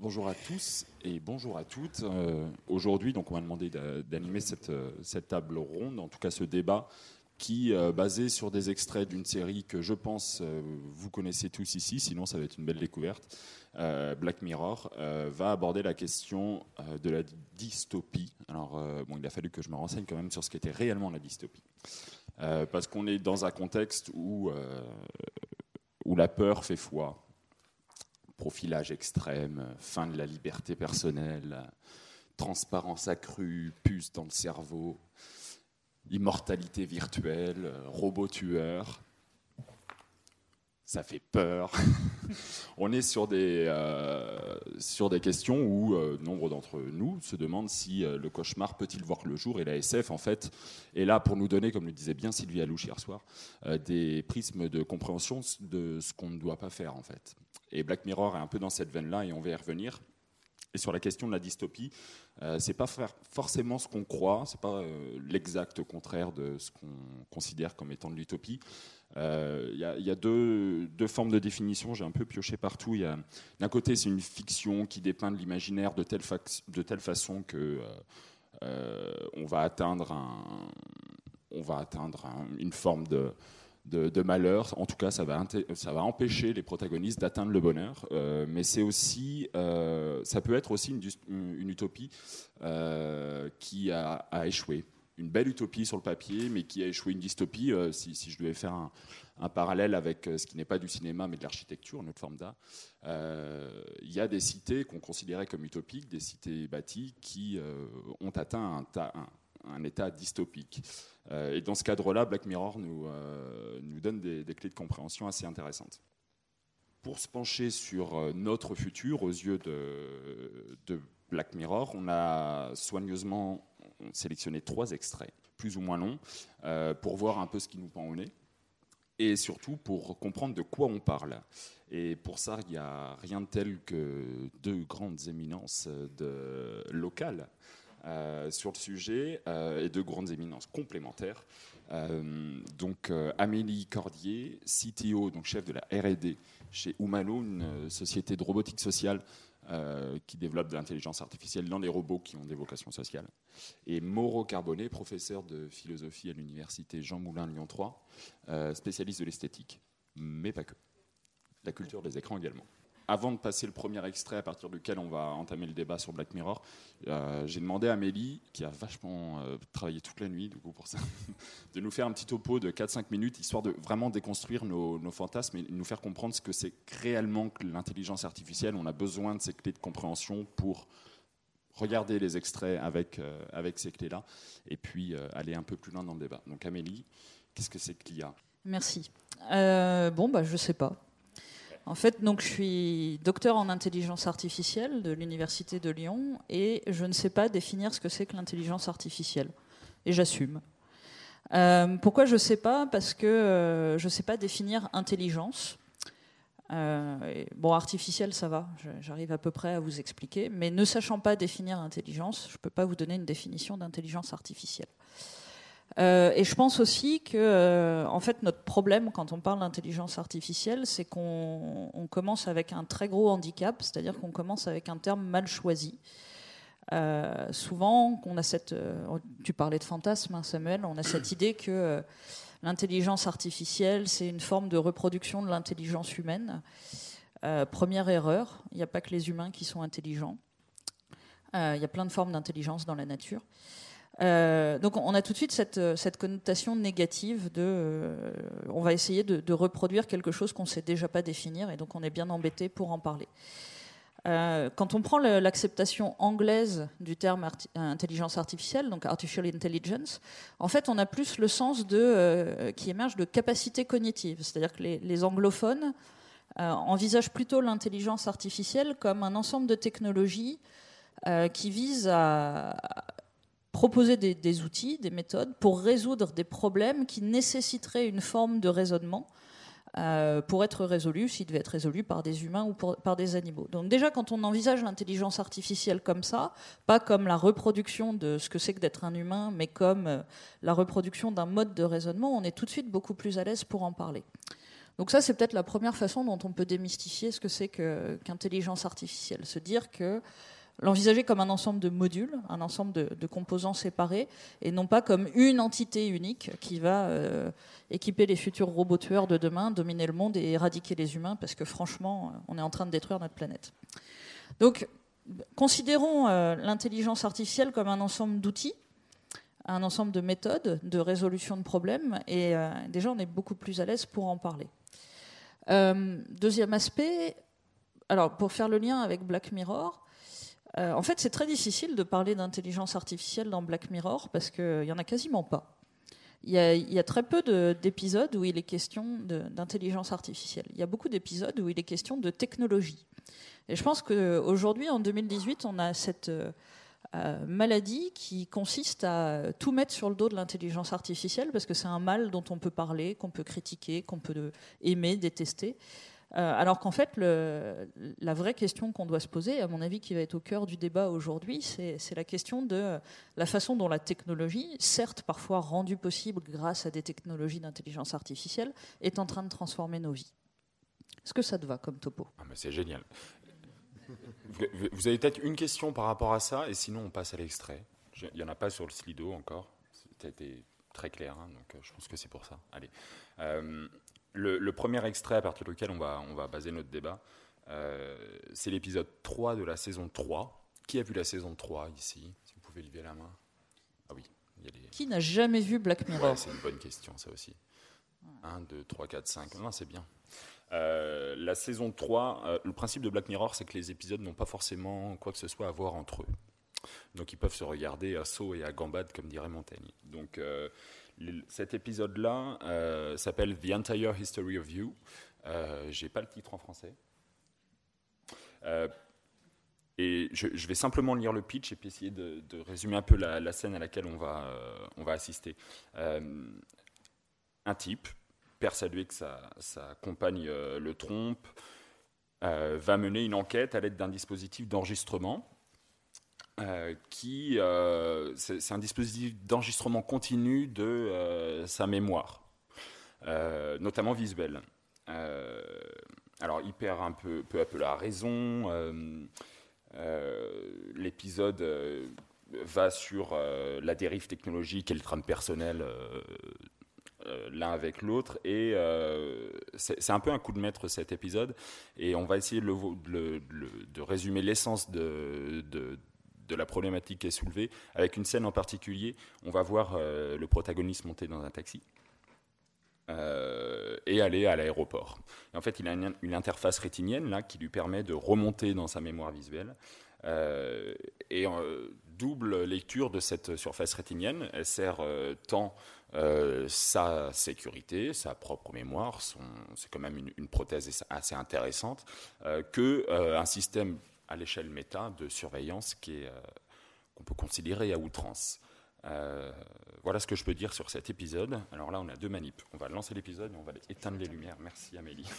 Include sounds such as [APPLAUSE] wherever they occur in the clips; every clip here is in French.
Bonjour à tous et bonjour à toutes. Euh, aujourd'hui, on m'a demandé d'animer cette, euh, cette, table ronde, en tout cas ce débat, qui, euh, basé sur des extraits d'une série que je pense vous connaissez tous ici, sinon ça va être une belle découverte, Black Mirror, va aborder la question de la dystopie. Alors, bon, il a fallu que je me renseigne quand même sur ce qu'était réellement la dystopie. parce qu'on est dans un contexte où, où la peur fait foi profilage extrême, fin de la liberté personnelle, transparence accrue, puce dans le cerveau, immortalité virtuelle, robot tueur. Ça fait peur. [LAUGHS] On est sur des, euh, sur des questions où euh, nombre d'entre nous se demandent si euh, le cauchemar peut-il voir le jour. Et la SF, en fait, est là pour nous donner, comme le disait bien Sylvie Alouche hier soir, des prismes de compréhension de ce qu'on ne doit pas faire, en fait. Et Black Mirror est un peu dans cette veine-là, et on va y revenir. Et sur la question de la dystopie, euh, c'est pas forcément ce qu'on croit, c'est pas euh, l'exact contraire de ce qu'on considère comme étant de l'utopie. Il euh, y, a deux, deux, formes de définition, j'ai un peu pioché partout. D'un côté, c'est une fiction qui dépeint de l'imaginaire de telle, façon que euh, on va atteindre une forme de de, malheur. En tout cas, ça va, empêcher les protagonistes d'atteindre le bonheur. Euh, mais c'est aussi, euh, ça peut être aussi une, utopie euh, qui a, échoué. Une belle utopie sur le papier, mais qui a échoué. Une dystopie, si, je devais faire un, parallèle avec ce qui n'est pas du cinéma, mais de l'architecture, une autre forme d'art, il y a des cités qu'on considérait comme utopiques, des cités bâties qui ont atteint un état dystopique. Euh, et dans ce cadre-là, Black Mirror nous, euh, nous donne des, clés de compréhension assez intéressantes. Pour se pencher sur euh, notre futur aux yeux de, Black Mirror, on a soigneusement sélectionné trois extraits, plus ou moins longs, pour voir un peu ce qui nous pend au nez et surtout pour comprendre de quoi on parle. Et pour ça, il n'y a rien de tel que deux grandes éminences locales sur le sujet euh, et deux grandes éminences complémentaires. Euh, donc Amélie Cordier, CTO, donc chef de la R&D chez Umano, une société de robotique sociale qui développe de l'intelligence artificielle dans les robots qui ont des vocations sociales. Et Mauro Carbonnet, professeur de philosophie à l'université Jean Moulin Lyon 3, spécialiste de l'esthétique, mais pas que. La culture des écrans également avant de passer le premier extrait à partir duquel on va entamer le débat sur Black Mirror, euh, j'ai demandé à Amélie, qui a vachement euh, travaillé toute la nuit pour ça, [LAUGHS] de nous faire un petit topo de 4-5 minutes, histoire de vraiment déconstruire nos, fantasmes et nous faire comprendre ce que c'est réellement que l'intelligence artificielle. On a besoin de ces clés de compréhension pour regarder les extraits avec, euh, avec ces clés-là et puis aller un peu plus loin dans le débat. Donc Amélie, qu'est-ce que c'est que l'IA Merci. bon, bah, je sais pas. En fait, donc, je suis docteur en intelligence artificielle de l'Université de Lyon et je ne sais pas définir ce que c'est que l'intelligence artificielle. Et j'assume. Euh, pourquoi je ne sais pas? Parce que euh, je ne sais pas définir intelligence. Euh, bon, artificielle, ça va, j'arrive à peu près à vous expliquer. Mais ne sachant pas définir intelligence, je ne peux pas vous donner une définition d'intelligence artificielle. Euh, et je pense aussi que, euh, en fait, notre problème quand on parle d'intelligence artificielle, c'est qu'on commence avec un très gros handicap, c'est-à-dire qu'on commence avec un terme mal choisi. Euh, souvent, qu'on a cette, tu parlais de fantasme, hein, Samuel, on a cette [COUGHS] idée que l'intelligence artificielle, c'est une forme de reproduction de l'intelligence humaine. première erreur, il n'y a pas que les humains qui sont intelligents. Il y a plein de formes d'intelligence dans la nature. Euh, donc on a tout de suite cette, euh, connotation négative de euh, on va essayer de, reproduire quelque chose qu'on ne sait déjà pas définir et donc on est bien embêté pour en parler. quand on prend l'acceptation anglaise du terme intelligence artificielle, donc artificial intelligence, en fait on a plus le sens de, qui émerge de capacité cognitive, c'est-à-dire que les, les anglophones envisagent plutôt l'intelligence artificielle comme un ensemble de technologies qui visent à proposer des, outils, des méthodes pour résoudre des problèmes qui nécessiteraient une forme de raisonnement euh, pour être résolus, s'ils devaient être résolus par des humains ou par des animaux. Donc déjà, quand on envisage l'intelligence artificielle comme ça, pas comme la reproduction de ce que c'est que d'être un humain, mais comme euh, la reproduction d'un mode de raisonnement, on est tout de suite beaucoup plus à l'aise pour en parler. Donc ça, c'est peut-être la première façon dont on peut démystifier ce que c'est qu'intelligence artificielle. Se dire que l'envisager comme un ensemble de modules, un ensemble de, composants séparés, et non pas comme une entité unique qui va euh, équiper les futurs robots tueurs de demain, dominer le monde et éradiquer les humains, parce que franchement, on est en train de détruire notre planète. Donc, considérons euh, l'intelligence artificielle comme un ensemble d'outils, un ensemble de méthodes de résolution de problèmes, et euh, déjà, on est beaucoup plus à l'aise pour en parler. deuxième aspect, alors pour faire le lien avec Black Mirror, euh, en fait, c'est très difficile de parler d'intelligence artificielle dans Black Mirror parce qu'il n'y en a quasiment pas. Il y, a, très peu d'épisodes où il est question d'intelligence artificielle. Il y a beaucoup d'épisodes où il est question de technologie. Et je pense qu'aujourd'hui, en 2018, on a cette euh, maladie qui consiste à tout mettre sur le dos de l'intelligence artificielle parce que c'est un mal dont on peut parler, qu'on peut critiquer, qu'on peut aimer, détester. Euh, alors qu'en fait, la vraie question qu'on doit se poser, à mon avis, qui va être au cœur du débat aujourd'hui, c'est la question de la façon dont la technologie, certes parfois rendue possible grâce à des technologies d'intelligence artificielle, est en train de transformer nos vies. Est-ce que ça te va comme topo? Ah, C'est génial. Vous avez peut-être une question par rapport à ça, et sinon on passe à l'extrait. Il n'y en a pas sur le slido encore. C'était très clair, hein, donc euh, je pense que c'est pour ça. Allez. Euh, le, premier extrait à partir duquel on va, on va baser notre débat, euh, c'est l'épisode 3 de la saison 3. Qui a vu la saison 3 ici? Si vous pouvez lever la main. Ah oui. Qui n'a jamais vu Black Mirror? C'est une bonne question, ça aussi. 1, 2, 3, 4, 5. Non, c'est bien. Euh, la saison 3, euh, le principe de Black Mirror, c'est que les épisodes n'ont pas forcément quoi que ce soit à voir entre eux. Donc ils peuvent se regarder à saut et à gambade, comme dirait Montaigne. Donc cet épisode-là euh, s'appelle The Entire History of You. Euh, J'ai pas le titre en français. Euh, et je, vais simplement lire le pitch et puis essayer de, résumer un peu la, scène à laquelle on va, euh, on va assister. un type, persuadé que sa, sa compagne le trompe, va mener une enquête à l'aide d'un dispositif d'enregistrement euh, qui euh, c'est un dispositif d'enregistrement continu de euh, sa mémoire, notamment visuelle. alors il perd un peu, peu à peu la raison. L'épisode va sur la dérive technologique et le trame personnel l'un avec l'autre. Et c'est un peu un coup de maître cet épisode. Et on va essayer de, de résumer l'essence de, de la problématique qui est soulevée, avec une scène en particulier. On va voir euh, le protagoniste monter dans un taxi. Euh, et aller à l'aéroport. En fait, il a une, interface rétinienne là qui lui permet de remonter dans sa mémoire visuelle. Euh, et double lecture de cette surface rétinienne, elle sert tant sa sécurité, sa propre mémoire, c'est quand même une, une, prothèse assez intéressante, que un système à l'échelle méta de surveillance qui est, euh, qu'on peut considérer à outrance. Euh, voilà ce que je peux dire sur cet épisode. Alors là, on a deux manips. On va lancer l'épisode et on va éteindre les lumières. Merci Amélie. [LAUGHS]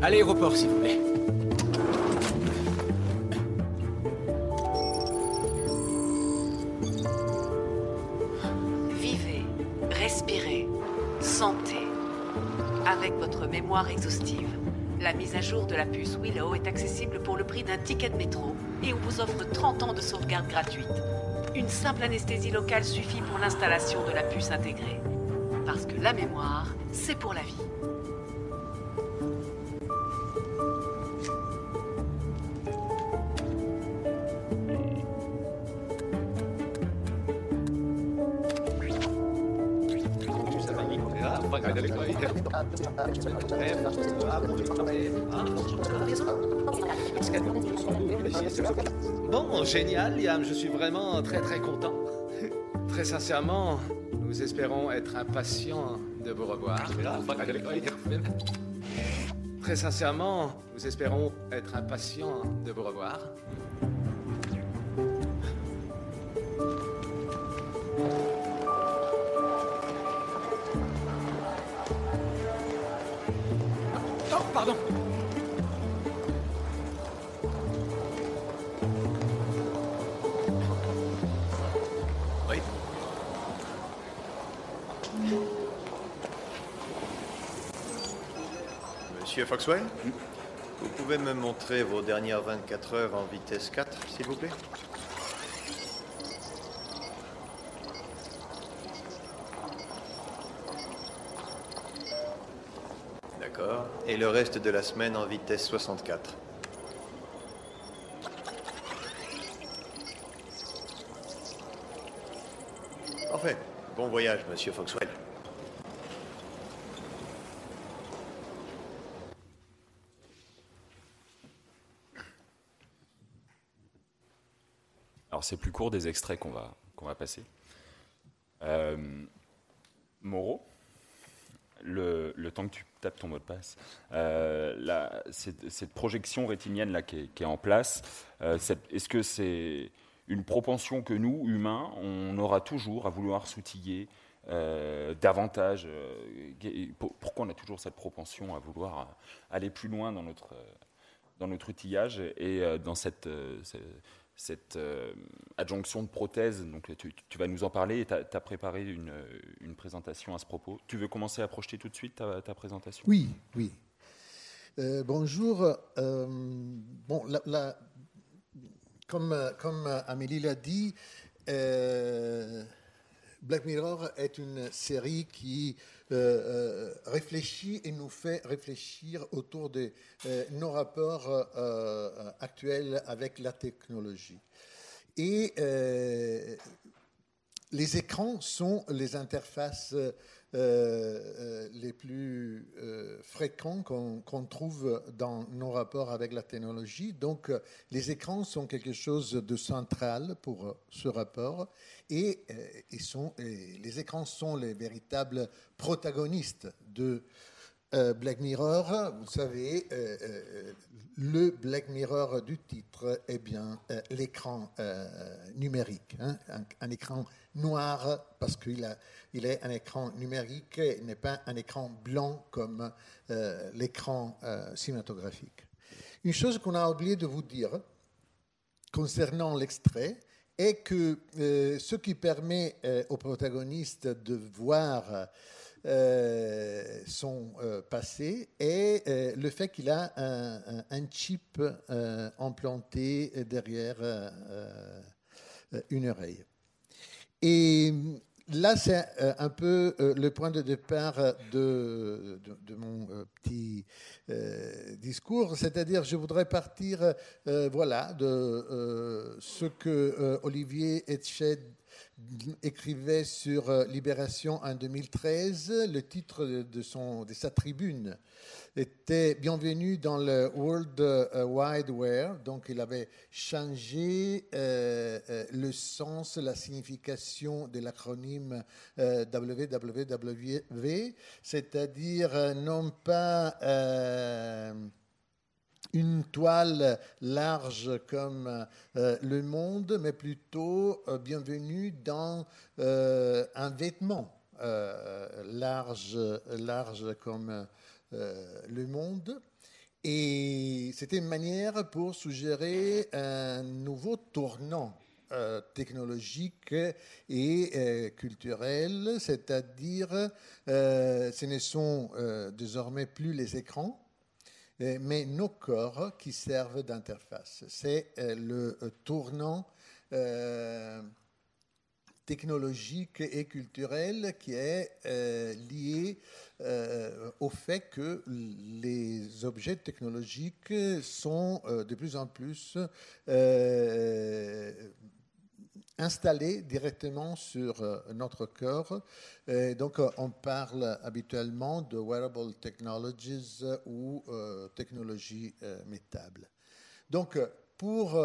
À l'aéroport, s'il vous plaît. Avec votre mémoire exhaustive. La mise à jour de la puce Willow est accessible pour le prix d'un ticket de métro et on vous offre 30 ans de sauvegarde gratuite. Une simple anesthésie locale suffit pour l'installation de la puce intégrée. Parce que la mémoire, c'est pour la vie. Bon, génial, Liam, je suis vraiment très très content. Très sincèrement, nous espérons être impatients de vous revoir. Très sincèrement, nous espérons être impatients de vous revoir. Monsieur Foxwell Vous pouvez me montrer vos dernières 24 heures en vitesse 4, s'il vous plaît? D'accord. Et le reste de la semaine en vitesse 64 Enfin, bon voyage, monsieur Foxwell. C'est plus court des extraits qu'on va, va passer. Euh, Moreau, le, le temps que tu tapes ton mot de passe, euh, cette, projection rétinienne là qui est, en place, euh, est-ce que c'est une propension que nous, humains, on aura toujours à vouloir s'outiller davantage Pourquoi on a toujours cette propension à vouloir aller plus loin dans notre, dans notre outillage et dans cette, ce- cette euh, adjonction de prothèses. Donc, tu, vas nous en parler et tu as, préparé une, une présentation à ce propos. Tu veux commencer à projeter tout de suite ta, ta présentation? Oui, oui. Euh, bonjour. euh, bon, comme, comme Amélie l'a dit, Black Mirror est une série qui euh, euh, réfléchit et nous fait réfléchir autour de euh, nos rapports actuels avec la technologie. Et les écrans sont les interfaces euh, euh, les plus euh, fréquents qu'on trouve dans nos rapports avec la technologie. Donc, les écrans sont quelque chose de central pour ce rapport et, les écrans sont les véritables protagonistes de Black Mirror. Vous savez, le Black Mirror du titre est bien l'écran numérique, hein, un, un écran noir parce qu'il il est un écran numérique, il n'est pas un écran blanc comme euh, l'écran euh, cinématographique. Une chose qu'on a oublié de vous dire concernant l'extrait est que euh, ce qui permet au protagoniste de voir son passé est le fait qu'il a un, chip implanté derrière une oreille. Et là, c'est euh, un peu euh, le point de départ de, de- mon euh, petit euh, discours, c'est-à-dire je voudrais partir euh, voilà, de euh, ce que euh, Olivier Etched écrivait sur euh, Libération en 2013. Le titre de, son, de sa tribune était Bienvenue dans le World euh, Wide Web. Donc, il avait changé euh, le sens, la signification de l'acronyme WWW, c'est-à-dire non pas une toile large comme euh, le monde, mais plutôt euh, bienvenue dans euh, un vêtement large, large comme le monde. Et c'était une manière pour suggérer un nouveau tournant technologique et culturel, c'est-à-dire ce ne sont désormais plus les écrans, mais nos corps qui servent d'interface. C'est euh, le euh, tournant euh, technologique et culturel qui est lié au fait que les objets technologiques sont de plus en plus installés directement sur euh, notre corps. Donc, euh, on parle habituellement de wearable technologies euh, ou technologies euh, métables. Donc, pour,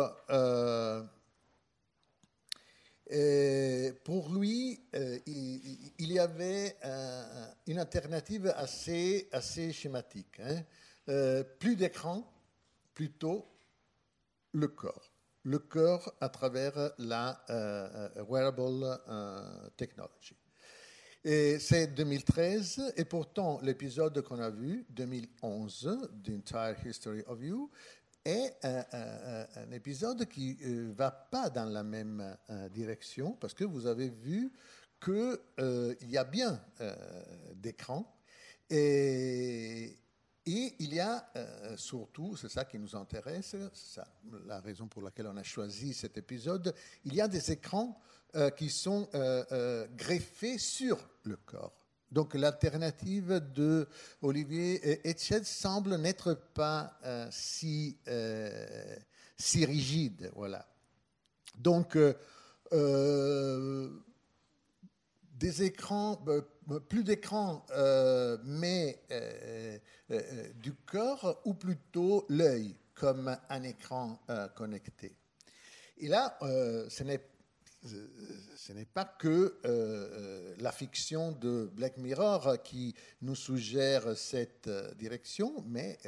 pour lui, il, y avait un- une alternative assez, assez schématique. hein. Plus d'écran, plutôt le corps. Le corps à travers la euh, euh, wearable euh, technology. Et c'est 2013, et pourtant l'épisode qu'on a vu, 2011, The Entire History of You, est un, épisode qui ne va pas dans la même direction, parce que vous avez vu qu'il y a bien d'écrans et, et il y a surtout, c'est ça qui nous intéresse, c'est la raison pour laquelle on a choisi cet épisode, il y a des écrans qui sont greffés sur le corps. Donc l'alternative de Olivier Etched semble n'être pas euh, si, euh, si rigide. Voilà. Donc euh, écrans, plus d'écrans, mais du corps, ou plutôt l'œil comme un écran connecté. Et là, ce n'est ce n'est pas que euh, euh, la fiction de Black Mirror qui nous suggère cette euh, direction, mais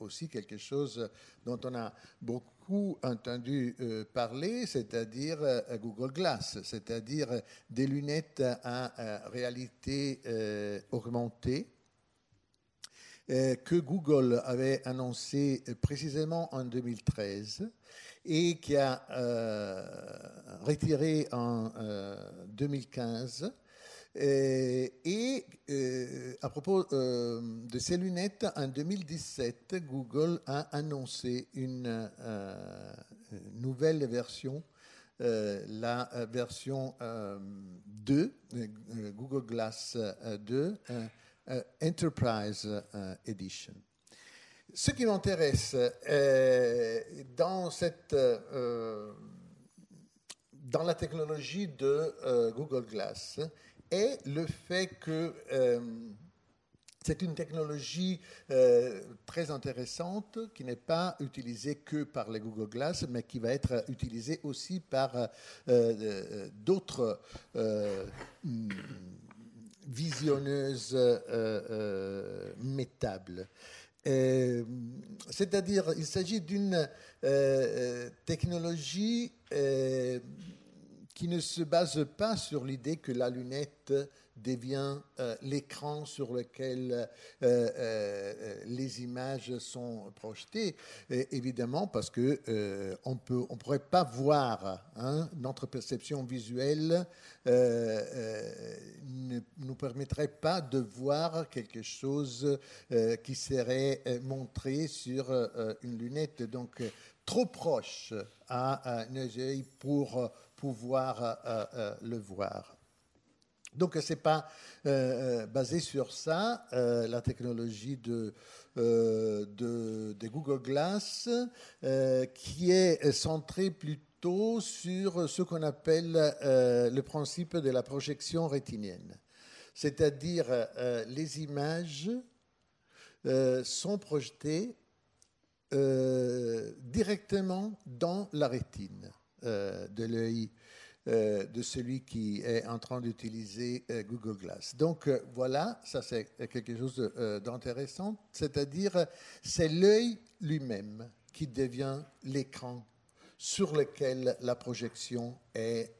aussi quelque chose dont on a beaucoup entendu parler, c'est-à-dire Google Glass, c'est-à-dire des lunettes à réalité augmentée que Google avait annoncé précisément en 2013 et qui a euh, retiré en 2015. Euh, et, euh, à propos de ces lunettes, en 2017, Google a annoncé une nouvelle version, la version 2, Google Glass 2, Enterprise Edition. Ce qui m'intéresse euh, dans, euh, la technologie de euh, Google Glass est le fait que c'est une technologie très intéressante qui n'est pas utilisée que par les Google Glass, mais qui va être utilisée aussi par d'autres visionneuses métables. Euh, c'est-à-dire, il s'agit d'une euh, euh, technologie qui ne se base pas sur l'idée que la lunette devient euh, l'écran sur lequel euh, euh, les images sont projetées, évidemment parce que on peut, on pourrait pas voir hein, notre perception visuelle ne nous permettrait pas de voir quelque chose qui serait montré sur une lunette, donc trop proche à nos yeux pour pouvoir le voir. Donc, ce n'est pas euh, euh, basé sur ça, euh, la technologie de, de, Google Glass, qui est centrée plutôt sur ce qu'on appelle le principe de la projection rétinienne. C'est-à-dire, les images sont projetées directement dans la rétine de l'œil euh, de celui qui est en train d'utiliser euh, Google Glass. Donc euh, voilà, ça c'est quelque chose d'intéressant, c'est-à-dire c'est l'œil lui-même qui devient l'écran sur lequel la projection est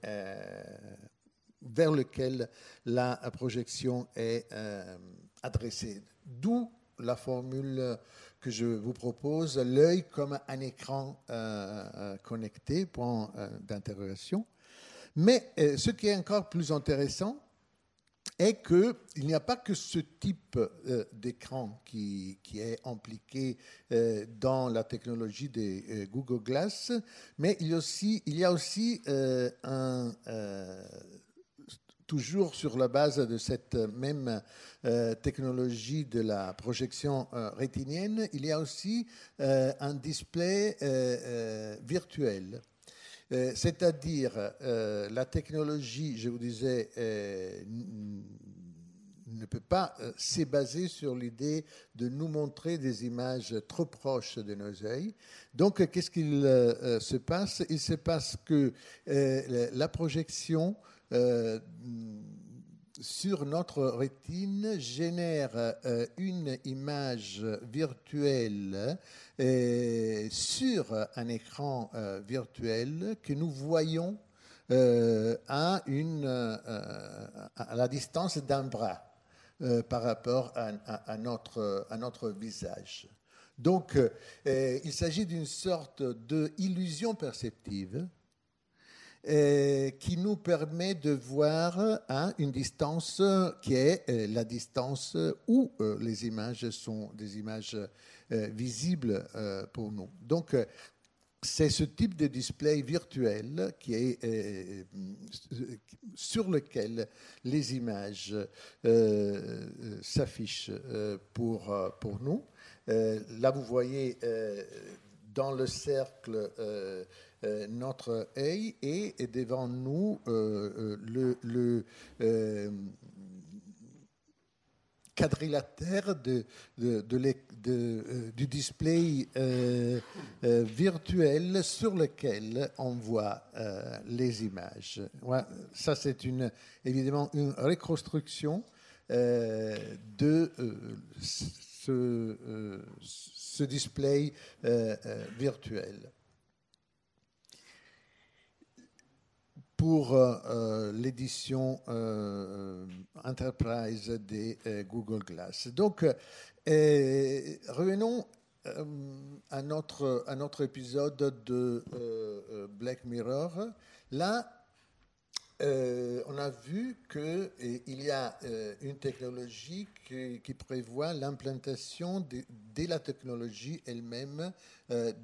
vers lequel la projection est adressée. D'où la formule que je vous propose, l'œil comme un écran connecté, point d'interrogation. Mais euh, ce qui est encore plus intéressant est qu'il n'y a pas que ce type euh, d'écran qui, est impliqué euh, dans la technologie des Google Glass, mais il y a aussi, un, toujours sur la base de cette même technologie de la projection rétinienne, il y a aussi un display virtuel. Euh, c'est-à-dire, euh, la technologie, je vous disais, euh, ne peut pas se baser sur l'idée de nous montrer des images trop proches de nos yeux. Donc, qu'est-ce qu'il se passe? Il se passe que la projection sur notre rétine génère euh, une image virtuelle euh, sur un écran euh, virtuel que nous voyons à, une, à la distance d'un bras par rapport à, notre, à notre visage. Donc, il s'agit d'une sorte d'illusion perceptive qui nous permet de voir à une distance qui est la distance où les images sont des images visibles pour nous. Donc, c'est ce type de display virtuel qui est, euh, sur lequel les images euh, s'affichent euh, pour, pour nous. là, vous voyez dans le cercle notre œil et, devant nous le, le quadrilatère de, euh, du display euh, euh, virtuel sur lequel on voit les images. ça, c'est une, évidemment une reconstruction de ce, display virtuel. Pour euh, euh, l'édition euh, Enterprise des Google Glass. Donc, revenons à notre, à notre épisode de Black Mirror. Là, on a vu qu'il y a une technologie qui, prévoit l'implantation de, de, la technologie elle-même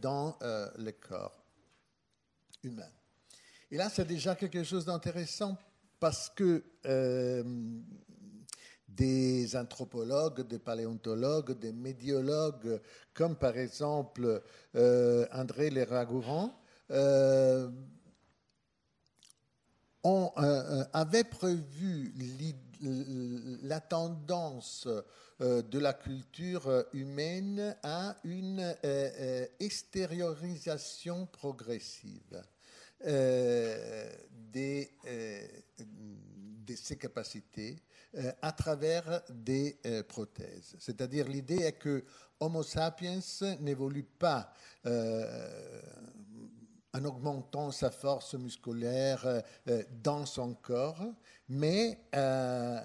dans le corps humain. Et là, c'est déjà quelque chose d'intéressant parce que euh, des anthropologues, des paléontologues, des médiologues, comme par exemple euh, André Leragourand, euh, on avait prévu la tendance de la culture humaine à une extériorisation progressive. Euh, des, euh, de ses capacités euh, à travers des prothèses. C'est-à-dire l'idée est que Homo sapiens n'évolue pas en augmentant sa force musculaire dans son corps, mais euh,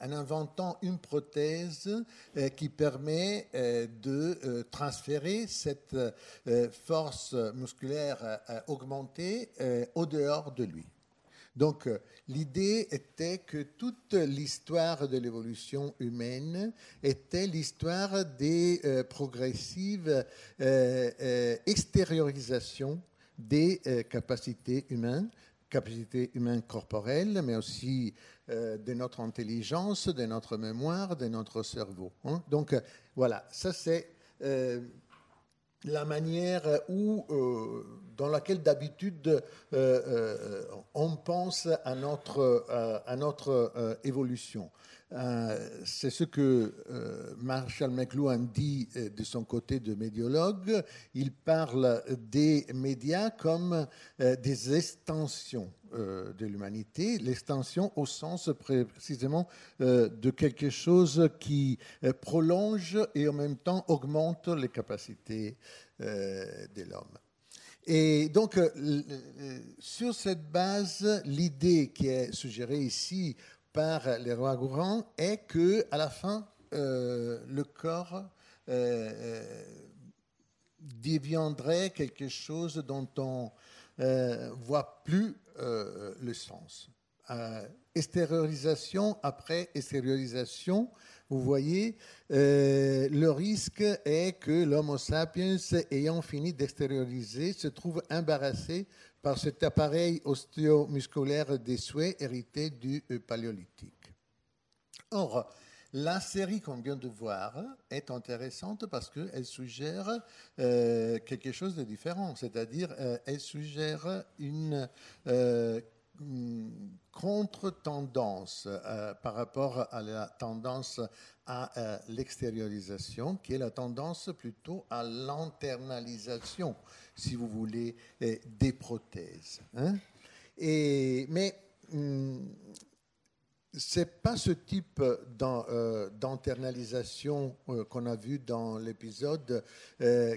en inventant une prothèse euh, qui permet euh, de transférer cette force musculaire augmentée au dehors de lui. Donc l'idée était que toute l'histoire de l'évolution humaine était l'histoire des progressives extériorisations des capacités humaines capacité humaine corporelle, mais aussi euh, de notre intelligence, de notre mémoire, de notre cerveau. Hein. Donc euh, voilà, ça c'est euh, la manière où, dans laquelle d'habitude on pense à notre, à notre évolution. Euh, c'est ce que euh, Marshall McLuhan dit euh, de son côté de médiologue. Il parle des médias comme des extensions de l'humanité, l'extension au sens précisément de quelque chose qui prolonge et en même temps augmente les capacités de l'homme. Et donc, sur cette base, l'idée qui est suggérée ici par les rois gourants est que à la fin euh, le corps euh, euh, deviendrait quelque chose dont on voit plus le sens. extériorisation après extériorisation, vous voyez, le risque est que l'Homo sapiens, ayant fini d'extérioriser, se trouve embarrassé par cet appareil ostéomusculaire des souhaits hérité du euh, paléolithique. Or, la série qu'on vient de voir est intéressante parce qu'elle suggère euh, quelque chose de différent, c'est-à-dire euh, elle suggère une contre-tendance par rapport à la tendance à l'extériorisation, qui est la tendance plutôt à l'internalisation si vous voulez, euh, des prothèses. Hein. Et, mais hum, ce n'est pas ce type euh, d'internalisation euh, qu'on a vu dans l'épisode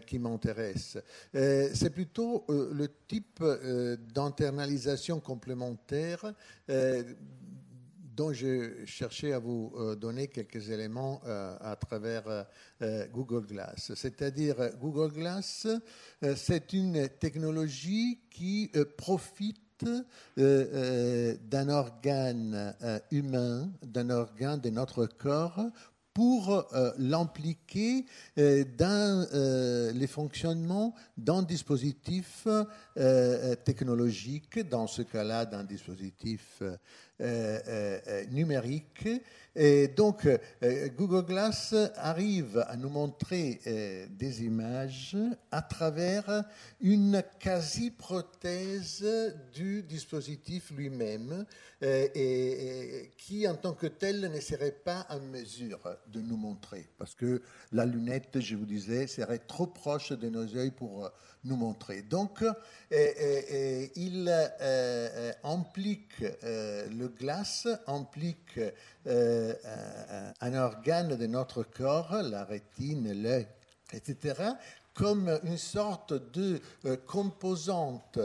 qui m'intéresse. C'est plutôt le type d'internalisation complémentaire dont je cherchais à vous euh, donner quelques éléments euh, à travers euh, Google Glass. C'est-à-dire, Google Glass, c'est une technologie qui profite d'un organe humain, d'un organe de notre corps pour l'impliquer dans les fonctionnements d'un dispositif technologique, dans ce cas-là d'un dispositif numérique et donc, euh, Google Glass arrive à nous montrer euh, des images à travers une quasi-prothèse du dispositif lui-même, euh, et, qui en tant que tel ne serait pas en mesure de nous montrer, parce que la lunette, je vous disais, serait trop proche de nos yeux pour nous montrer. Donc, il implique le glace, implique un organe de notre corps, la rétine, l'œil, etc., comme une sorte de euh, composante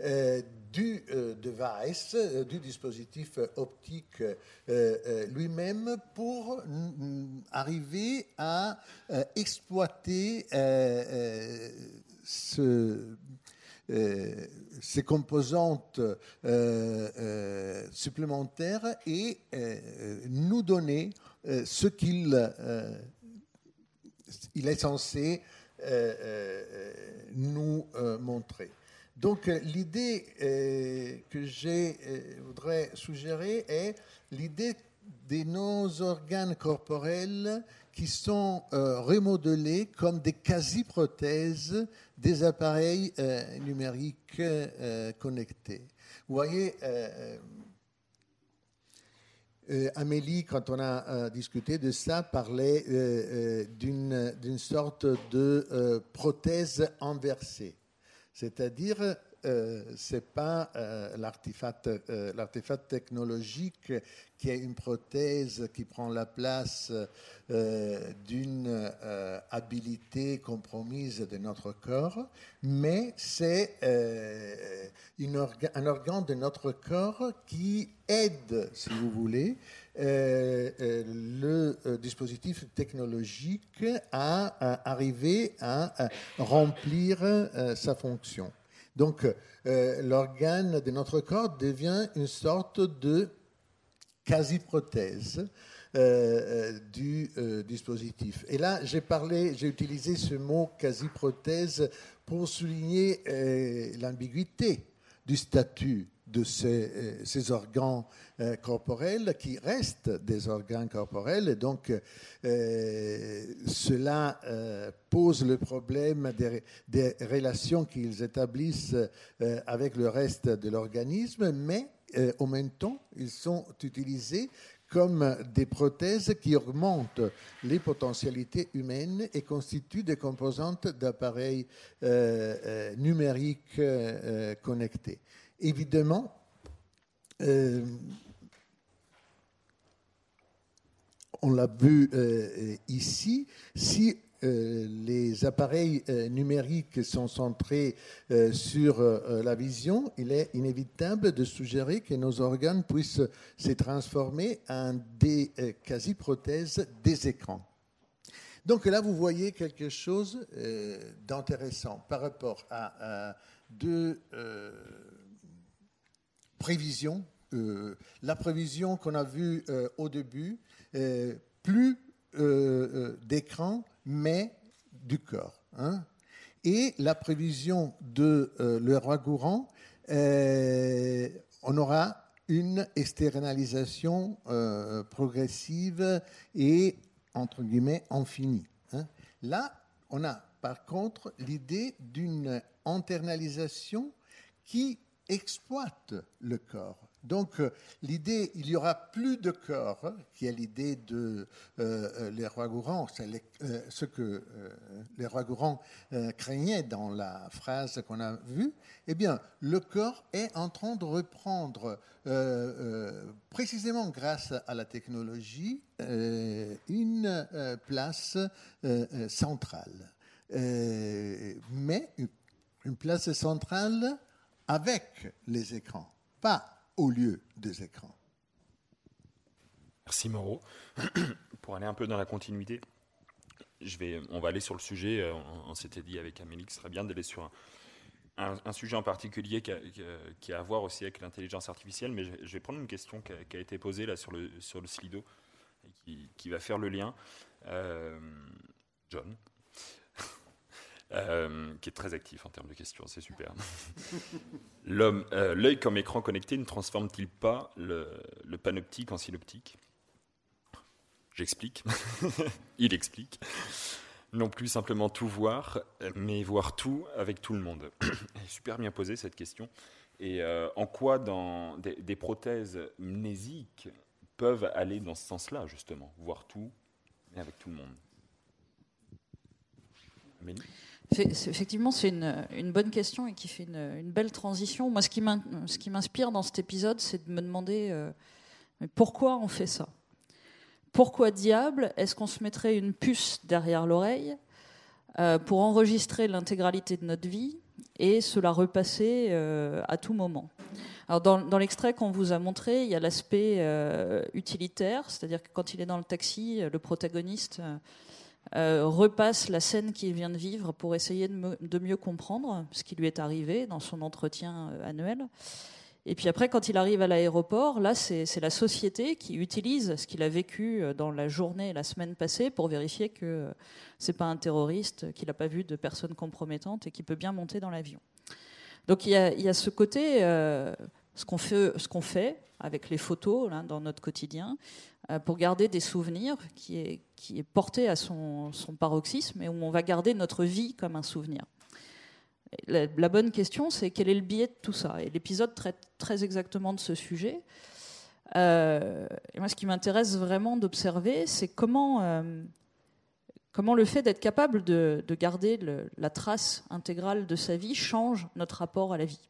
euh, du euh, device, du dispositif optique lui-même pour arriver à exploiter ce euh, ces composantes euh, euh, supplémentaires et nous donner ce qu'il il est censé nous montrer. Donc l'idée que je voudrais suggérer est l'idée de nos organes corporels qui sont remodelés comme des quasi-prothèses des appareils euh, numériques euh, connectés. Vous voyez, euh, Amélie, quand on a discuté de ça, parlait d'une sorte de prothèse inversée. C'est-à-dire euh, c'est pas euh, euh, l'artefact technologique qui est une prothèse qui prend la place d'une habilité compromise de notre corps, mais c'est un organe de notre corps qui aide, si vous voulez, le dispositif technologique à arriver à remplir sa fonction. Donc, euh, l'organe de notre corps devient une sorte de quasi-prothèse euh, euh, du dispositif. Et là, j'ai parlé, j'ai utilisé ce mot quasi-prothèse pour souligner l'ambiguïté du statut de ces, euh, organes euh, corporels qui restent des organes corporels. Donc, euh, cela pose le problème des relations qu'ils établissent avec le reste de l'organisme, mais en même temps, ils sont utilisés comme des prothèses qui augmentent les potentialités humaines et constituent des composantes d'appareils numériques connectés. Évidemment, euh, on l'a vu euh, ici, si euh, les appareils numériques sont centrés sur la vision, il est inévitable de suggérer que nos organes puissent se transformer en des quasi-prothèses des écrans. Donc là, vous voyez quelque chose d'intéressant par rapport à deux prévision, euh, la prévision qu'on a vue euh, au début, euh, plus d'écran, mais du corps. Hein. Et la prévision de le roi courant, on aura une externalisation progressive et, entre guillemets, infinie. Hein. Là, on a par contre l'idée d'une internalisation qui exploite le corps. Donc euh, l'idée, il y aura plus de corps, qui est l'idée de euh, euh, les rois gourants, c'est ce que les rois gourants craignaient dans la phrase qu'on a vue. Eh bien, le corps est en train de reprendre, précisément grâce à la technologie, une place centrale. mais une place centrale avec les écrans, pas au lieu des écrans. Merci Moreau. [CLEARS THROAT] Pour aller un peu dans la continuité, on va aller sur le sujet. Euh, on, s'était dit avec Amélie que ce serait bien d'aller sur un, sujet en particulier qui a, qui à voir aussi avec l'intelligence artificielle, mais je, vais prendre une question qui a, été posée là sur le, sur Slido et qui, va faire le lien. Euh, John, euh, qui est très actif en termes de questions, c'est super. [LAUGHS] Euh, l'œil comme écran connecté ne transforme-t-il pas le, panoptique en synoptique? J'explique. [LAUGHS] Il explique non plus simplement tout voir, mais voir tout avec tout le monde. [COUGHS] Super bien posé cette question. Et euh, en quoi dans des, prothèses mnésiques peuvent aller dans ce sens-là, justement, voir tout, mais avec tout le monde Effectivement, c'est une, bonne question et qui fait une, belle transition. Moi, ce qui m'inspire dans cet épisode, c'est de me demander euh, pourquoi on fait ça? Pourquoi diable est-ce qu'on se mettrait une puce derrière l'oreille euh, pour enregistrer l'intégralité de notre vie et se la repasser euh, à tout moment? Alors dans, l'extrait qu'on vous a montré, il y a l'aspect utilitaire, c'est-à-dire que quand il est dans le taxi, le protagoniste repasse la scène qu'il vient de vivre pour essayer de, mieux comprendre ce qui lui est arrivé dans son entretien annuel. Et puis après, quand il arrive à l'aéroport, là, c'est la société qui utilise ce qu'il a vécu euh, dans la journée, la semaine passée, pour vérifier que euh, c'est pas un terroriste, qu'il n'a pas vu de personnes compromettantes et qui peut bien monter dans l'avion. Donc il y, a, ce côté, euh, ce qu'on fait, avec les photos dans notre quotidien, pour garder des souvenirs, qui est, qui est porté à son, son paroxysme et où on va garder notre vie comme un souvenir la, bonne question, c'est quel est le biais de tout ça? Et l'épisode traite très exactement de ce sujet. Euh, et moi, ce qui m'intéresse vraiment d'observer, c'est comment, euh, comment le fait d'être capable de, garder la trace intégrale de sa vie change notre rapport à la vie.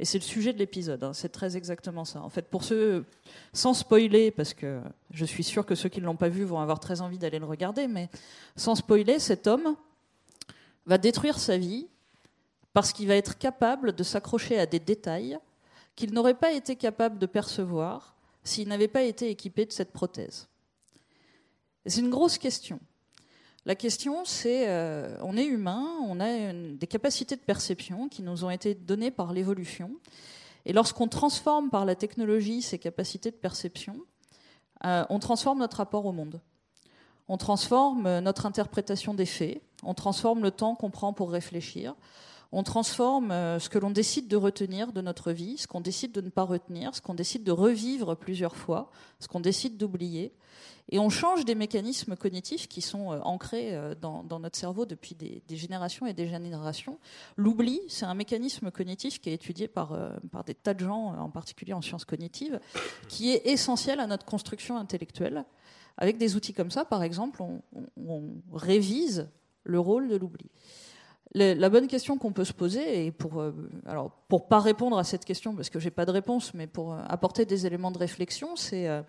Et c'est le sujet de l'épisode, hein. c'est très exactement ça. En fait, pour ceux, sans spoiler, parce que je suis sûr que ceux qui ne l'ont pas vu vont avoir très envie d'aller le regarder, mais sans spoiler, cet homme va détruire sa vie parce qu'il va être capable de s'accrocher à des détails qu'il n'aurait pas été capable de percevoir s'il n'avait pas été équipé de cette prothèse. C'est une grosse question. La question, c'est, euh, on est humain, on a des capacités de perception qui nous ont été données par l'évolution, et lorsqu'on transforme par la technologie ces capacités de perception, euh, on transforme notre rapport au monde. On transforme notre interprétation des faits, on transforme le temps qu'on prend pour réfléchir, on transforme euh, ce que l'on décide de retenir de notre vie, ce qu'on décide de ne pas retenir, ce qu'on décide de revivre plusieurs fois, ce qu'on décide d'oublier. Et on change des mécanismes cognitifs qui sont euh, ancrés euh, dans, notre cerveau depuis des, générations et des générations. L'oubli, c'est un mécanisme cognitif qui est étudié par, par des tas de gens, en particulier en sciences cognitives, qui est essentiel à notre construction intellectuelle. Avec des outils comme ça, par exemple, on, on révise le rôle de l'oubli la bonne question qu'on peut se poser, et pour euh, alors pour pas répondre à cette question parce que j'ai pas de réponse, mais pour euh, apporter des éléments de réflexion, c'est euh,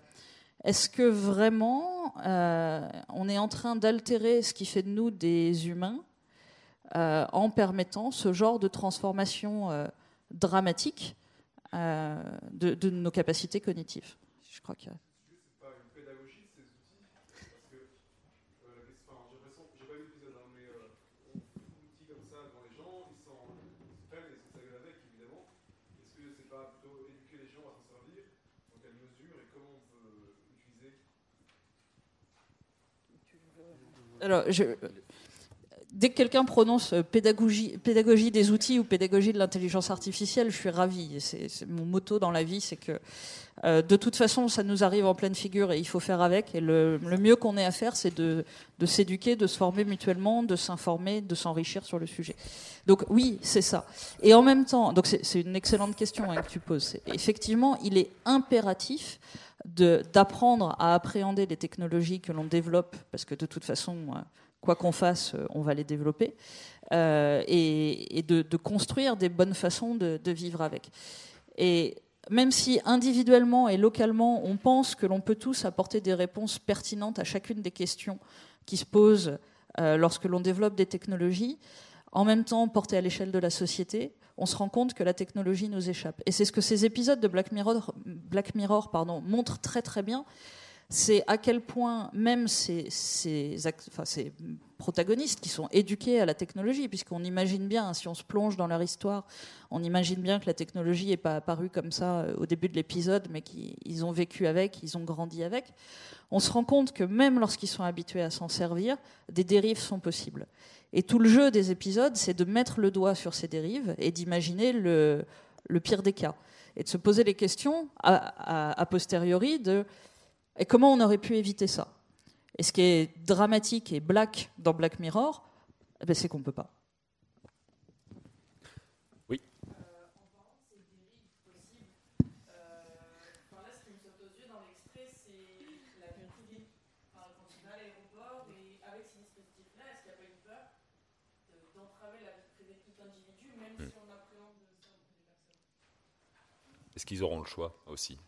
est-ce que vraiment on est en train d'altérer ce qui fait de nous des humains en permettant ce genre de transformation dramatique de, nos capacités cognitives? Alors, dès que quelqu'un prononce euh, pédagogie, des outils ou pédagogie de l'intelligence artificielle, je suis ravie. C'est mon motto dans la vie, c'est que euh, de toute façon, ça nous arrive en pleine figure et il faut faire avec. Et le, mieux qu'on ait à faire, c'est de, s'éduquer, de se former mutuellement, de s'informer, de s'enrichir sur le sujet. Donc oui, c'est ça. Et en même temps, donc c'est une excellente question hein, que tu poses. Effectivement, il est impératif d'apprendre à appréhender les technologies que l'on développe, parce que de toute façon, euh, quoi qu'on fasse, euh, on va les développer, euh, et, de, construire des bonnes façons de, vivre avec. Et même si individuellement et localement, on pense que l'on peut tous apporter des réponses pertinentes à chacune des questions qui se posent lorsque l'on développe des technologies, en même temps portées à l'échelle de la société, on se rend compte que la technologie nous échappe. Et c'est ce que ces épisodes de Black Mirror, Black Mirror pardon, montrent très très bien. C'est à quel point même ces, protagonistes qui sont éduqués à la technologie, puisqu'on imagine bien, si on se plonge dans leur histoire, on imagine bien que la technologie n'est pas apparue comme ça euh, au début de l'épisode, mais qu'ils ont vécu avec, ils ont grandi avec. On se rend compte que même lorsqu'ils sont habitués à s'en servir, des dérives sont possibles. Et tout le jeu des épisodes, c'est de mettre le doigt sur ces dérives et d'imaginer le, pire des cas. Et de se poser les questions a posteriori de et comment on aurait pu éviter ça? Et ce qui est dramatique et black dans Black Mirror, eh ben, c'est qu'on ne peut pas. Oui. Est-ce qu'ils auront le choix aussi?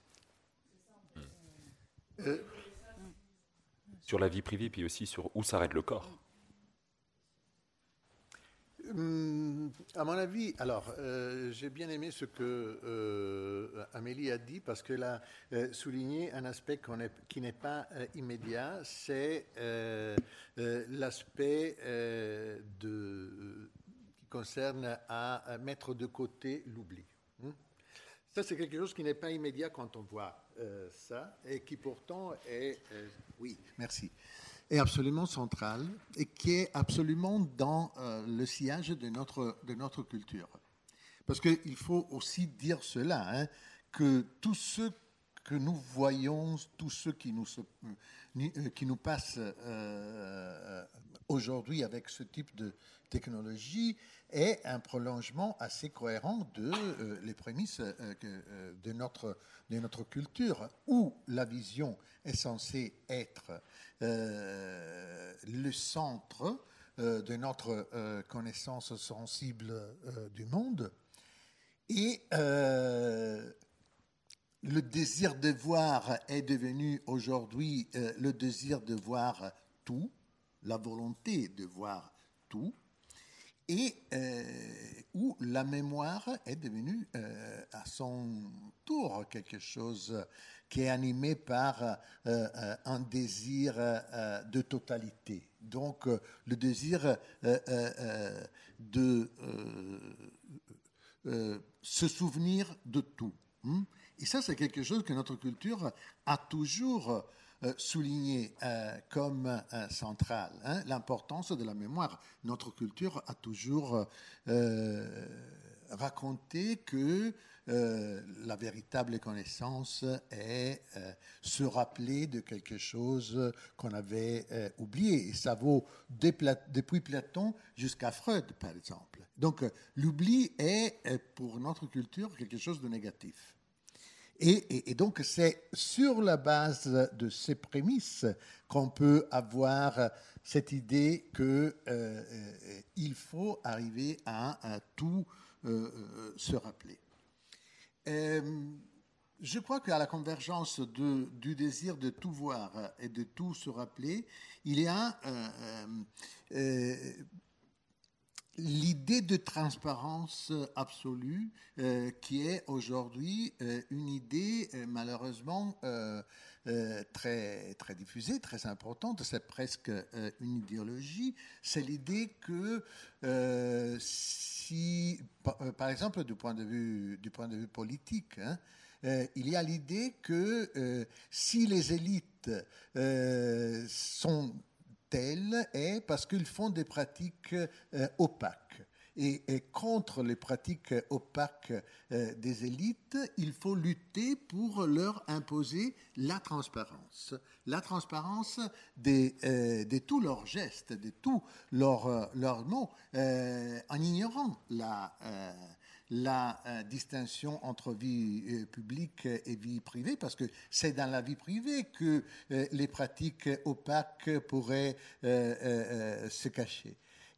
Euh, sur la vie privée, puis aussi sur où s'arrête le corps. Hum, à mon avis, alors, euh, j'ai bien aimé ce que euh, Amélie a dit parce qu'elle a souligné un aspect qui n'est pas immédiat, c'est l'aspect qui concerne à, mettre de côté l'oubli. Hum. Ça, c'est quelque chose qui n'est pas immédiat quand on voit euh, ça, et qui pourtant est, euh, oui, merci, est absolument central et qui est absolument dans euh, le sillage de notre, de notre culture. Parce qu'il faut aussi dire cela, hein, que tous ceux que nous voyons, tous ceux qui nous, qui nous passent aujourd'hui avec ce type de technologie, est un prolongement assez cohérent de euh, les prémices euh, euh, de, notre, de notre culture, où la vision est censée être le centre de notre connaissance sensible du monde. Et le désir de voir est devenu aujourd'hui le désir de voir tout, la volonté de voir tout et euh, où la mémoire est devenue euh, à son tour quelque chose qui est animé par euh, un désir de totalité. Donc le désir de se souvenir de tout. Hein. Et ça, c'est quelque chose que notre culture a toujours euh, souligné euh, comme euh, central hein, l'importance de la mémoire. Notre culture a toujours raconté que la véritable connaissance est se rappeler de quelque chose qu'on avait oublié. Et ça vaut depuis Platon jusqu'à Freud, par exemple. Donc l'oubli est pour notre culture quelque chose de négatif. Et, donc, c'est sur la base de ces prémices qu'on peut avoir cette idée qu'il euh, euh faut arriver à, tout euh, se rappeler. je crois qu'à la convergence du désir de tout voir et de tout se rappeler, il y a l'idée de transparence absolue euh, qui est aujourd'hui euh, une idée euh, malheureusement très, très diffusée, très importante, c'est presque une idéologie, c'est l'idée que si, par exemple du point de vue, du politique, hein, il y a l'idée que si les élites sont telle est parce qu'ils font des pratiques euh, opaques. Et, contre les pratiques opaques euh, des élites, il faut lutter pour leur imposer la transparence. La transparence de, euh, tous leurs gestes, de tous leurs, leurs mots, en ignorant la la euh, distinction entre vie euh, publique et vie privée, parce que c'est dans la vie privée que euh, les pratiques opaques pourraient se cacher.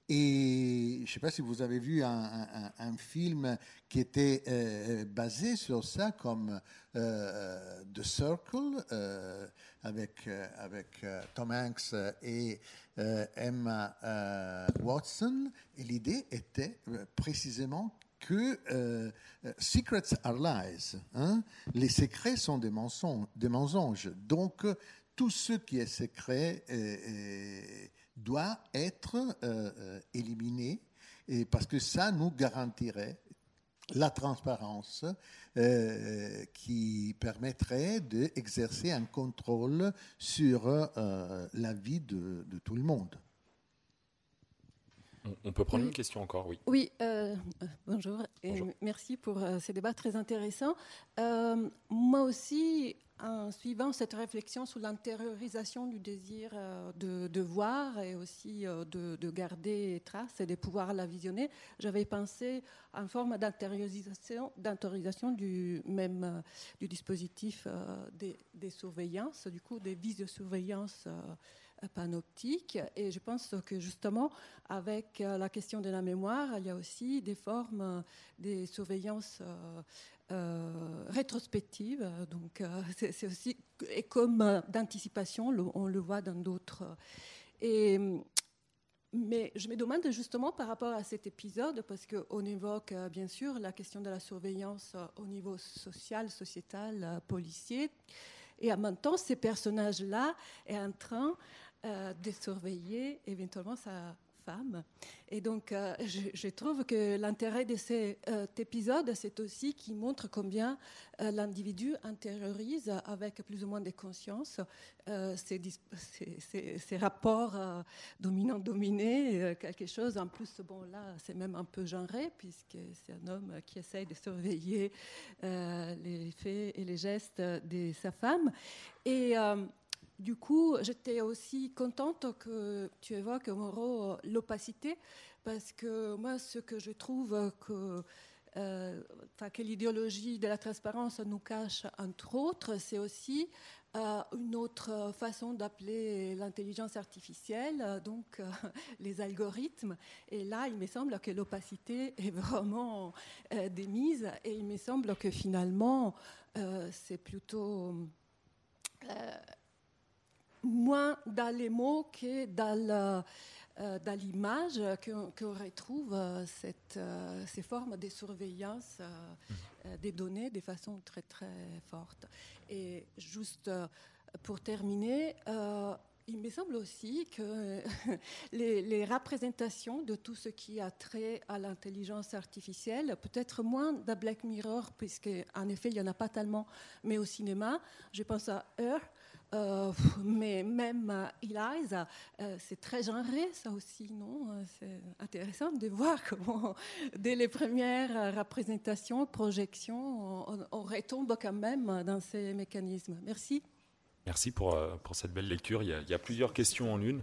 Et je ne sais pas si vous avez vu un, film qui était basé sur ça, comme The Circle, avec, avec Tom Hanks et Emma Watson. Et l'idée était précisément que euh, euh, secrets are lies. Hein. Les secrets sont des mensonges. Donc, tout ce qui est secret doit être éliminé et parce que ça nous garantirait la transparence euh, qui permettrait d'exercer un contrôle sur euh, la vie de, tout le monde. On peut prendre une question encore, oui. Oui, euh, bonjour, et merci pour ces débats très intéressants. moi aussi, en suivant cette réflexion sur l'intériorisation du désir euh, de, voir et aussi euh, de, garder trace et de pouvoir la visionner, j'avais pensé en forme d'intériorisation, du même euh, du dispositif des, des, surveillances, du coup des visiosurveillances panoptique. Et je pense que justement, avec la question de la mémoire, il y a aussi des formes des surveillances euh, rétrospectives. Donc, euh, [LAUGHS] c'est aussi et comme d'anticipation, on le voit dans d'autres. Et mais je me demande justement par rapport à cet épisode, parce qu'on évoque bien sûr la question de la surveillance au niveau social, sociétal, policier, et en même temps, ces personnages-là est en train euh, de surveiller éventuellement sa femme. Et donc, euh, je, trouve que l'intérêt de cet euh, épisode, c'est aussi qu'il montre combien l'individu intériorise avec plus ou moins de conscience ces, rapports dominant-dominé, quelque chose. En plus, bon, là, c'est même un peu genré, puisque c'est un homme qui essaye de surveiller les faits et les gestes de sa femme. Et du coup, j'étais aussi contente que tu évoques, Moreau, l'opacité, parce que moi, ce que je trouve que, euh, que l'idéologie de la transparence nous cache, entre autres, c'est aussi euh, une autre façon d'appeler l'intelligence artificielle, donc euh, les algorithmes. Et là, il me semble que l'opacité est vraiment démise, et il me semble que finalement, c'est plutôt moins dans les mots que dans euh, l'image qu'on retrouve euh, cette, euh, ces formes de surveillance mmh. des données de façon très très forte. Et juste pour terminer, il me semble aussi que [LAUGHS] les, les, représentations de tout ce qui a trait à l'intelligence artificielle, peut-être moins dans Black Mirror, puisque en effet il n'y en a pas tellement, mais au cinéma, je pense à Her, euh, mais même euh, Eliza, euh, c'est très genré, ça aussi, non? C'est intéressant de voir [LAUGHS] comment, dès les premières représentations, projections, on, retombe quand même dans ces mécanismes. Merci. Merci pour, pour cette belle lecture. Il y, a, il y a plusieurs questions en une,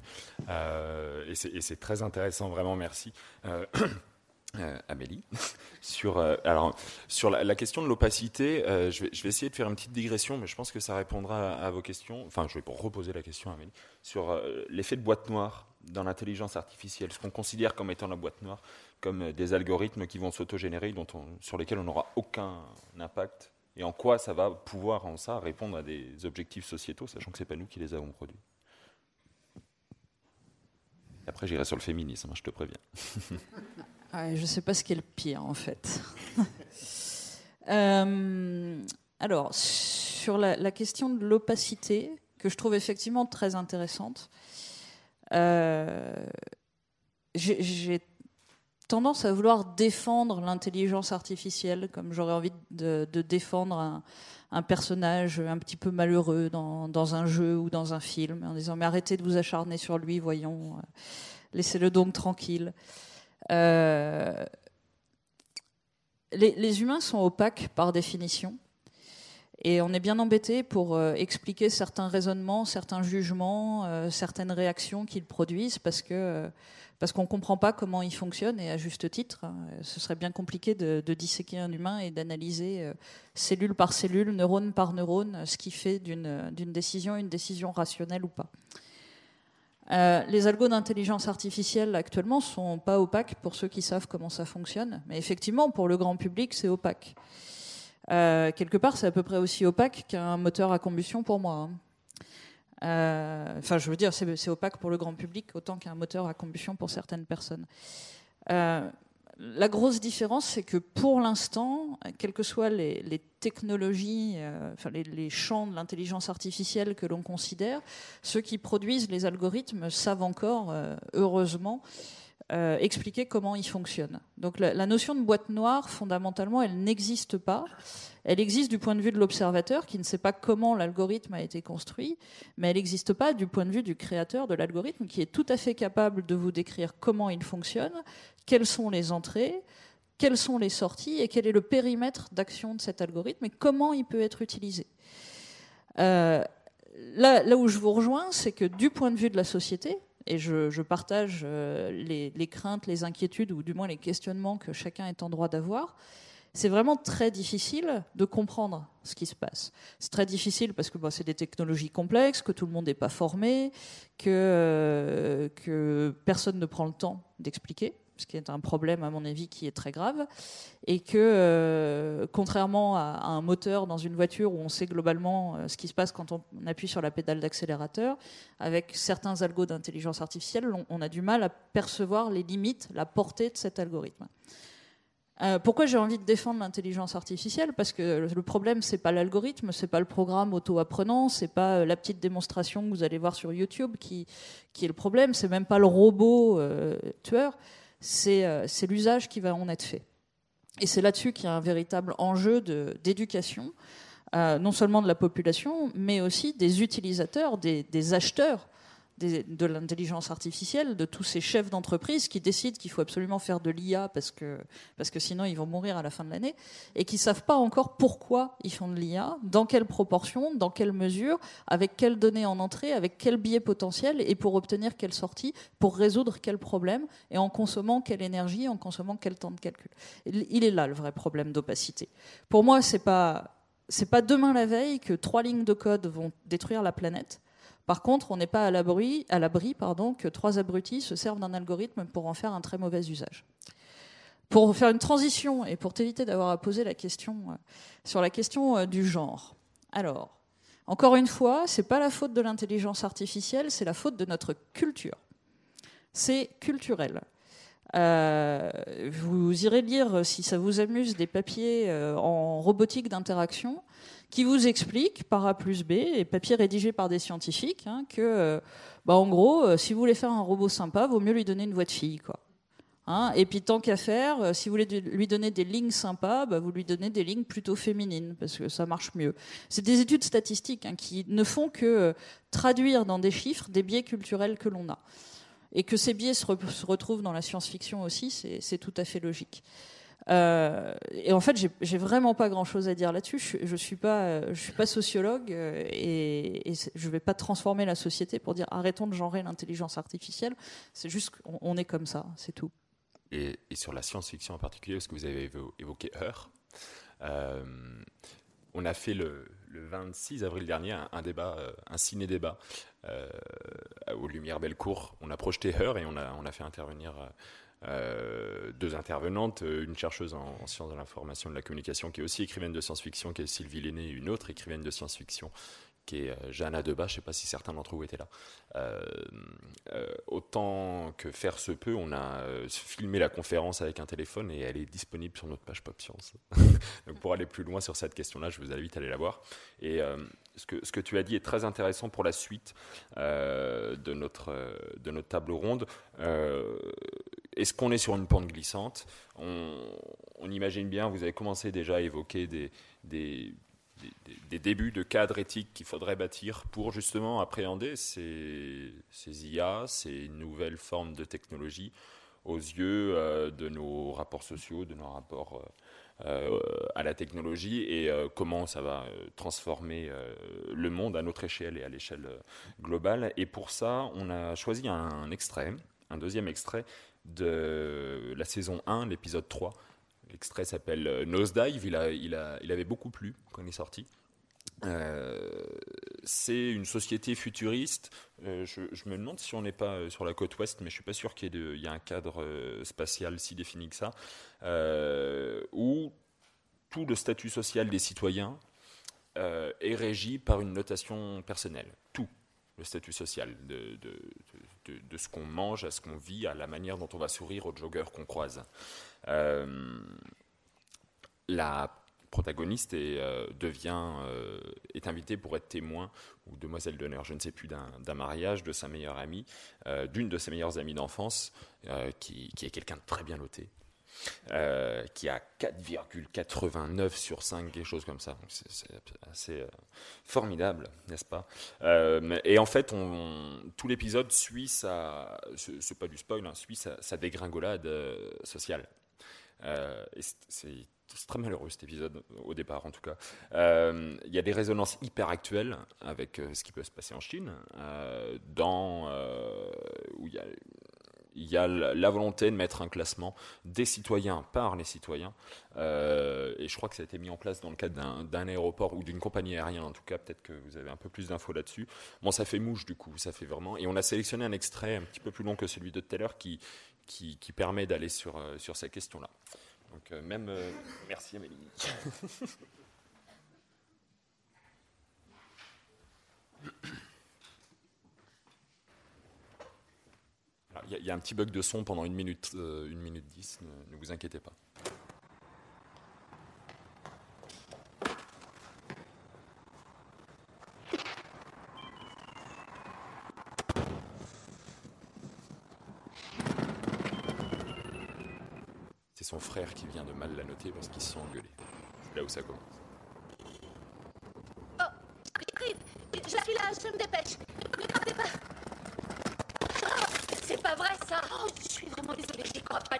et c'est très intéressant, vraiment, merci. [CLEARS THROAT] Euh, Amélie, [LAUGHS] sur, euh, alors, sur la, question de l'opacité, euh, je, vais, essayer de faire une petite digression, mais je pense que ça répondra à, vos questions. Enfin, je vais reposer la question à Amélie. Sur l'effet de boîte noire dans l'intelligence artificielle, ce qu'on considère comme étant la boîte noire, comme des algorithmes qui vont s'autogénérer, sur lesquels on n'aura aucun impact, et en quoi ça va pouvoir, en ça, répondre à des objectifs sociétaux, sachant que ce n'est pas nous qui les avons produits. Après, j'irai sur le féminisme, hein, je te préviens. [LAUGHS] je ne sais pas ce qui est le pire, en fait. [LAUGHS] Euh, alors, sur la, question de l'opacité, que je trouve effectivement très intéressante, euh, j'ai tendance à vouloir défendre l'intelligence artificielle, comme j'aurais envie de, défendre un, personnage un petit peu malheureux dans, un jeu ou dans un film, en disant mais arrêtez de vous acharner sur lui, voyons, euh, laissez-le donc tranquille. Euh, les, humains sont opaques par définition. Et on est bien embêté pour euh, expliquer certains raisonnements, certains jugements, euh, certaines réactions qu'ils produisent parce que parce qu'on ne comprend pas comment ils fonctionnent et à juste titre. Hein. ce serait bien compliqué de, disséquer un humain et d'analyser cellule par cellule, neurone par neurone, ce qui fait d'une décision une décision rationnelle ou pas. Euh, les algos d'intelligence artificielle actuellement sont pas opaques pour ceux qui savent comment ça fonctionne, mais effectivement pour le grand public c'est opaque. Euh, quelque part c'est à peu près aussi opaque qu'un moteur à combustion pour moi. Hein. Euh, enfin je veux dire c'est opaque pour le grand public autant qu'un moteur à combustion pour certaines personnes. La grosse différence, c'est que pour l'instant, quelles que soient les, technologies, euh, enfin les, champs de l'intelligence artificielle que l'on considère, ceux qui produisent les algorithmes savent encore, euh, heureusement, euh, expliquer comment ils fonctionnent. Donc la, notion de boîte noire, fondamentalement, elle n'existe pas. Elle existe du point de vue de l'observateur qui ne sait pas comment l'algorithme a été construit, mais elle n'existe pas du point de vue du créateur de l'algorithme qui est tout à fait capable de vous décrire comment il fonctionne, quelles sont les entrées, quelles sont les sorties et quel est le périmètre d'action de cet algorithme et comment il peut être utilisé. Euh, là, où je vous rejoins, c'est que du point de vue de la société, et je, partage euh, les, craintes, les inquiétudes, ou du moins les questionnements que chacun est en droit d'avoir, c'est vraiment très difficile de comprendre ce qui se passe. C'est très difficile parce que c'est des technologies complexes, que tout le monde n'est pas formé, que, euh, que personne ne prend le temps d'expliquer ce qui est un problème à mon avis qui est très grave, et que euh, contrairement à, un moteur dans une voiture où on sait globalement euh, ce qui se passe quand on, appuie sur la pédale d'accélérateur, avec certains algos d'intelligence artificielle, on, a du mal à percevoir les limites, la portée de cet algorithme. Euh, pourquoi j'ai envie de défendre l'intelligence artificielle? Parce que le problème, c'est pas l'algorithme, c'est pas le programme auto-apprenant, c'est pas la petite démonstration que vous allez voir sur YouTube qui, qui est le problème, c'est même pas le robot tueur, c'est l'usage qui va en être fait. Et c'est là-dessus qu'il y a un véritable enjeu d'éducation, non seulement de la population, mais aussi des utilisateurs, des, des acheteurs de l'intelligence artificielle, de tous ces chefs d'entreprise qui décident qu'il faut absolument faire de l'IA parce que, parce que sinon ils vont mourir à la fin de l'année, et qui ne savent pas encore pourquoi ils font de l'IA, dans quelle proportion, dans quelle mesure, avec quelles données en entrée, avec quel biais potentiel, et pour obtenir quelle sortie, pour résoudre quel problème, et en consommant quelle énergie, en consommant quel temps de calcul. Il est là le vrai problème d'opacité. Pour moi, c'est pas pas demain la veille que trois lignes de code vont détruire la planète. Par contre, on n'est pas à l'abri, à l'abri que trois abrutis se servent d'un algorithme pour en faire un très mauvais usage. Pour faire une transition et pour t'éviter d'avoir à poser la question euh, sur la question euh, du genre. Alors, encore une fois, c'est pas la faute de l'intelligence artificielle, c'est la faute de notre culture. C'est culturel. Euh, vous irez lire, si ça vous amuse, des papiers en robotique d'interaction qui vous explique par A plus B, et papier rédigé par des scientifiques, hein, que, euh, bah, en gros, euh, si vous voulez faire un robot sympa, vaut mieux lui donner une voix de fille, quoi. Hein, et puis tant qu'à faire, euh, si vous voulez lui donner des lignes sympas, bah, vous lui donnez des lignes plutôt féminines parce que ça marche mieux. C'est des études statistiques hein, qui ne font que traduire dans des chiffres des biais culturels que l'on a. Et que ces biais se retrouvent dans la science-fiction aussi, c'est tout à fait logique. Euh, et en fait, j'ai vraiment pas grand-chose à dire là-dessus. Je, je suis pas, je suis pas sociologue euh, et, et je vais pas transformer la société pour dire arrêtons de genrer l'intelligence artificielle. C'est juste qu'on est comme ça, c'est tout. Et, sur la science-fiction en particulier, parce que vous avez évoqué Heure, euh, on a fait le, le, 26 avril dernier un, débat, un ciné-débat euh, aux Lumières Bellecour. On a projeté Heure et on a fait intervenir euh, deux intervenantes, euh, une chercheuse en, sciences de l'information et de la communication qui est aussi écrivaine de science-fiction, qui est Sylvie Lenné, une autre écrivaine de science-fiction qui est euh, Jeanna Debat, je ne sais pas si certains d'entre vous étaient là. autant que faire se peut, on a filmé la conférence avec un téléphone et elle est disponible sur notre page Pop Science. [LAUGHS] Donc pour aller plus loin sur cette question-là, je vous invite à aller la voir. Et ce, que, tu as dit est très intéressant pour la suite de, notre, table ronde est-ce qu'on est sur une pente glissante? On, imagine bien, vous avez commencé déjà à évoquer des, débuts de cadres éthiques qu'il faudrait bâtir pour justement appréhender ces, ces, IA, ces nouvelles formes de technologie aux yeux euh, de nos rapports sociaux, de nos rapports euh, euh, à la technologie et comment ça va transformer le monde à notre échelle et à l'échelle globale. Et pour ça, on a choisi un extrait, un deuxième extrait de la saison 1, l'épisode 3. L'extrait s'appelle euh, Nosedive, il, a, il, a, il avait beaucoup plu quand il est sorti. Euh, c'est une société futuriste. Euh, je, me demande si on n'est pas sur la côte ouest, mais je suis pas sûr qu'il y, ait un cadre spatial si défini que ça, où tout le statut social des citoyens est régi par une notation personnelle. Tout le statut social de de, ce qu'on mange, à ce qu'on vit, à la manière dont on va sourire aux joggeurs qu'on croise. La protagoniste est, devient, est invitée pour être témoin ou demoiselle d'honneur, je ne sais plus, d'un mariage de sa meilleure amie, d'une de ses meilleures amies d'enfance, qui, est quelqu'un de très bien noté, euh, qui a 4,89 sur 5, quelque chose comme ça. C'est assez euh, formidable, n'est-ce pas? Euh, Et en fait, tout l'épisode suit sa, c'est pas du spoil, hein, suit sa, dégringolade sociale. C'est très malheureux cet épisode, au départ en tout cas. Il y a des résonances hyper actuelles avec ce qui peut se passer en Chine, où il y y a la volonté de mettre un classement des citoyens par les citoyens. Euh, et je crois que ça a été mis en place dans le cadre d'un aéroport ou d'une compagnie aérienne, en tout cas. Peut-être que vous avez un peu plus d'infos là-dessus. Bon, ça fait mouche du coup, ça fait vraiment. Et on a sélectionné un extrait un petit peu plus long que celui de tout à l'heure qui, qui, permet d'aller sur, euh, sur ces questions-là. Donc, euh, même. merci Amélie. [LAUGHS] Il y, a un petit bug de son pendant une minute, euh, une minute dix, ne, vous inquiétez pas. C'est son frère qui vient de parce qu'ils se sont engueulés. C'est là où ça commence. Oh, je suis là, je me dépêche. Ne partez pas. C'est pas vrai ça Oh, je suis vraiment désolée, j'y crois pas,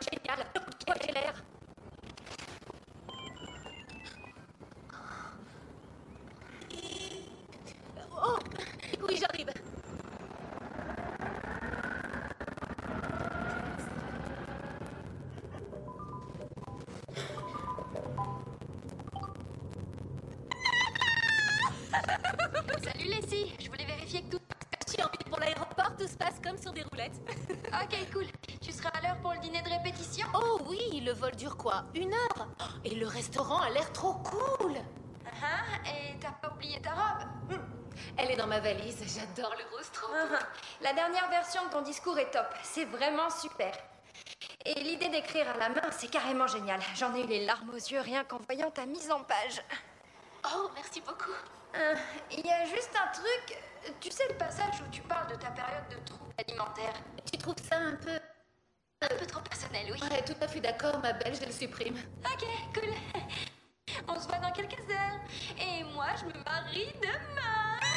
dans ma valise, j'adore le rose trop. [LAUGHS] La dernière version de ton discours est top, c'est vraiment super. Et l'idée d'écrire à la main, c'est carrément génial. J'en ai eu les larmes aux yeux rien qu'en voyant ta mise en page. Oh, merci beaucoup. Euh, il y a juste un truc, tu sais le passage où tu parles de ta période de trouble alimentaire Tu trouves ça un peu... Un peu trop personnel, oui. Ouais, tout à fait d'accord, ma belle, je le supprime. Ok, cool. [LAUGHS] On se voit dans quelques heures. Et moi, je me marie demain.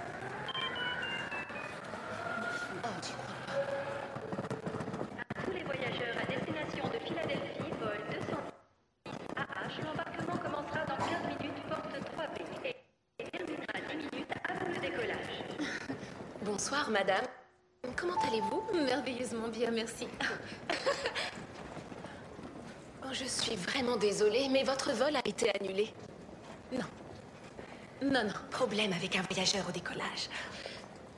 madame. Comment allez-vous? Merveilleusement bien, merci. [LAUGHS] oh, je suis vraiment désolée, mais votre vol a été annulé. Non. Non, non. Problème avec un voyageur au décollage.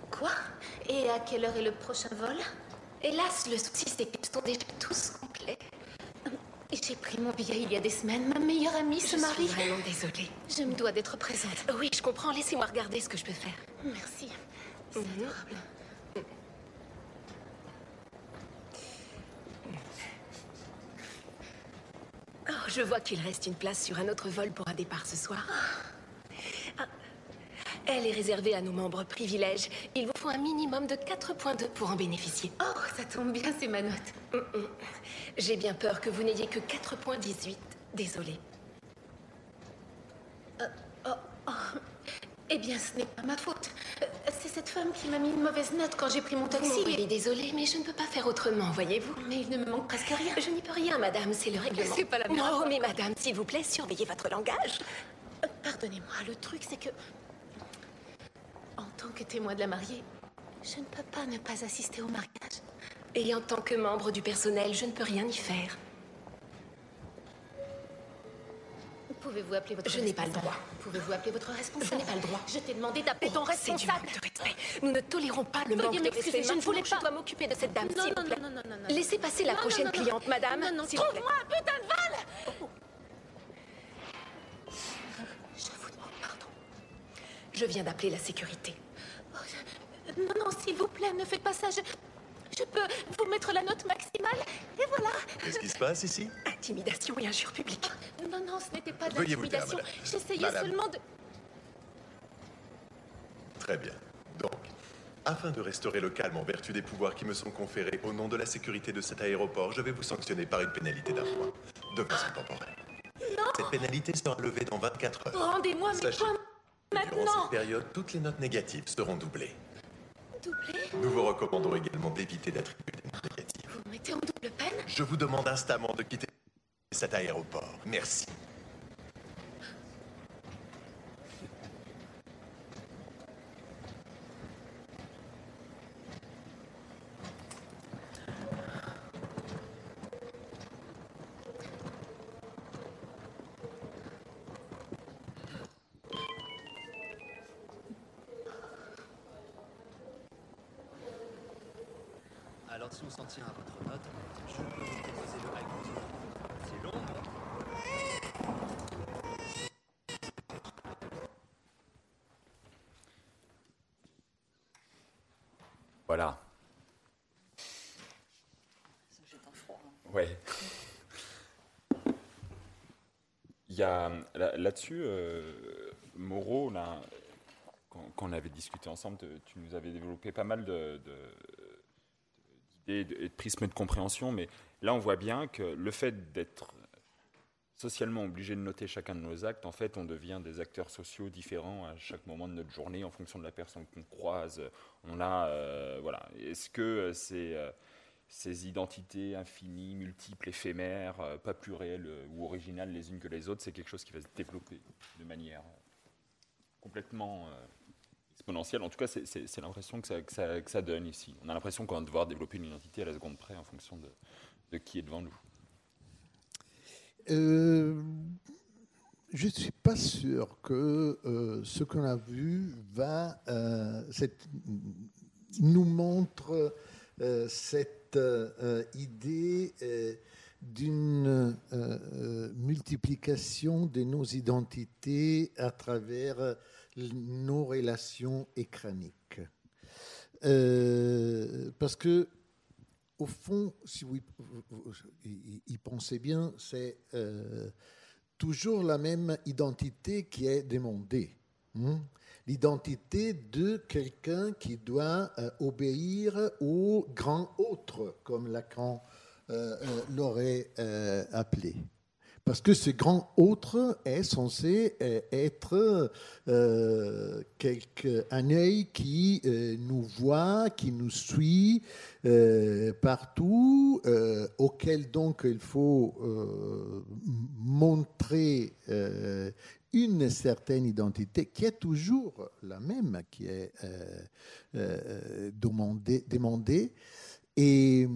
Quoi? Et à quelle heure est le prochain vol? Hélas, le souci, c'est qu'ils sont déjà tous complets. J'ai pris mon billet il y a des semaines. Ma meilleure amie se marie. Je suis vraiment désolée. Je me dois d'être présente. Oui, je comprends. Laissez-moi regarder ce que je peux faire. Merci. Mhm. Oh, je vois qu'il reste une place sur un autre vol pour un départ ce soir. Ah. Elle est réservée à nos membres privilèges. Il vous faut un minimum de 4.2 pour en bénéficier. Oh, ça tombe bien, c'est ma note. Mm, mm. J'ai bien peur que vous n'ayez que 4.18. Désolée. Euh, oh, oh. Eh bien, ce n'est pas ma faute. Euh, c'est cette femme qui m'a mis une mauvaise note quand j'ai pris mon taxi. Oui, désolée, mais je ne peux pas faire autrement, voyez-vous. Mais il ne me manque presque rien. Je n'y peux rien, madame, c'est le règlement. C'est pas la Non, mais madame, s'il vous plaît, surveillez votre langage. Euh, pardonnez-moi, le truc, c'est que... En tant que témoin de la mariée, je ne peux pas ne pas assister au mariage. Et en tant que membre du personnel, je ne peux rien y faire. Pouvez-vous appeler votre Je n'ai pas le responsable droit. Pouvez-vous appeler votre responsable Je n'ai pas le droit. Je t'ai demandé d'appeler ton C'est du responsable. manque de respect. Nous ne tolérons pas le Veuillez manque de respect. je ne voulais pas. Je dois m'occuper de cette dame, Non, s'il non, vous plaît. non, non, non, non. Laissez passer la prochaine cliente, madame. Non, non, s'il vous plaît. trouve-moi un putain de val Je vous demande pardon. Je viens d'appeler la sécurité. Non, non, s'il vous plaît, ne faites pas ça. Je, je peux vous mettre la note maximale. Et voilà. Qu'est-ce qui se passe ici? Intimidation et injure publique. Non, non, ce n'était pas de l'intimidation. J'essayais Madame. seulement de... Très bien. Donc, afin de restaurer le calme en vertu des pouvoirs qui me sont conférés au nom de la sécurité de cet aéroport, je vais vous sanctionner par une pénalité d'un point, de façon temporaire. Cette pénalité sera levée dans 24 heures. Rendez-moi mes Sachez points que Durant maintenant. cette période, toutes les notes négatives seront doublées. Nous vous recommandons également d'éviter d'attribuer des notes négatives. Vous me mettez en double peine? Je vous demande instamment de quitter cet aéroport. Merci. Alors si on s'en tient à votre note, je peux vous proposer le high cruiser. C'est long, non Voilà. Ouais. Il là-dessus, euh, Moreau, quand, on avait discuté ensemble, tu nous avais développé pas mal d'idées et de prismes de compréhension, mais là on voit bien que le fait d'être socialement obligé de noter chacun de nos actes, en fait, on devient des acteurs sociaux différents à chaque moment de notre journée en fonction de la personne qu'on croise. On a, euh, voilà. Est-ce que euh, ces, identités infinies, multiples, éphémères, euh, pas plus réelles euh, ou originales les unes que les autres, c'est quelque chose qui va se développer de manière euh, complètement exponentielle. En tout cas, c'est- l'impression que ça, donne ici. On a l'impression qu'on va devoir développer une identité à la seconde près en fonction de, qui est devant nous. Je ne suis pas sûr que ce qu'on a vu va, euh, nous montre cette euh, idée euh, d'une euh, euh, multiplication de nos identités à travers nos relations écraniques. Parce que au fond, si vous y- pensez bien, c'est toujours la même identité qui est demandée. hein. L'identité de quelqu'un qui doit euh, obéir au grand autre, comme Lacan euh, euh, l'aurait appelé. Parce que ce grand autre est censé être quelque, un œil qui nous voit, qui nous suit partout, auquel donc il faut montrer une certaine identité qui est toujours la même, qui est euh, euh, demandée. Et,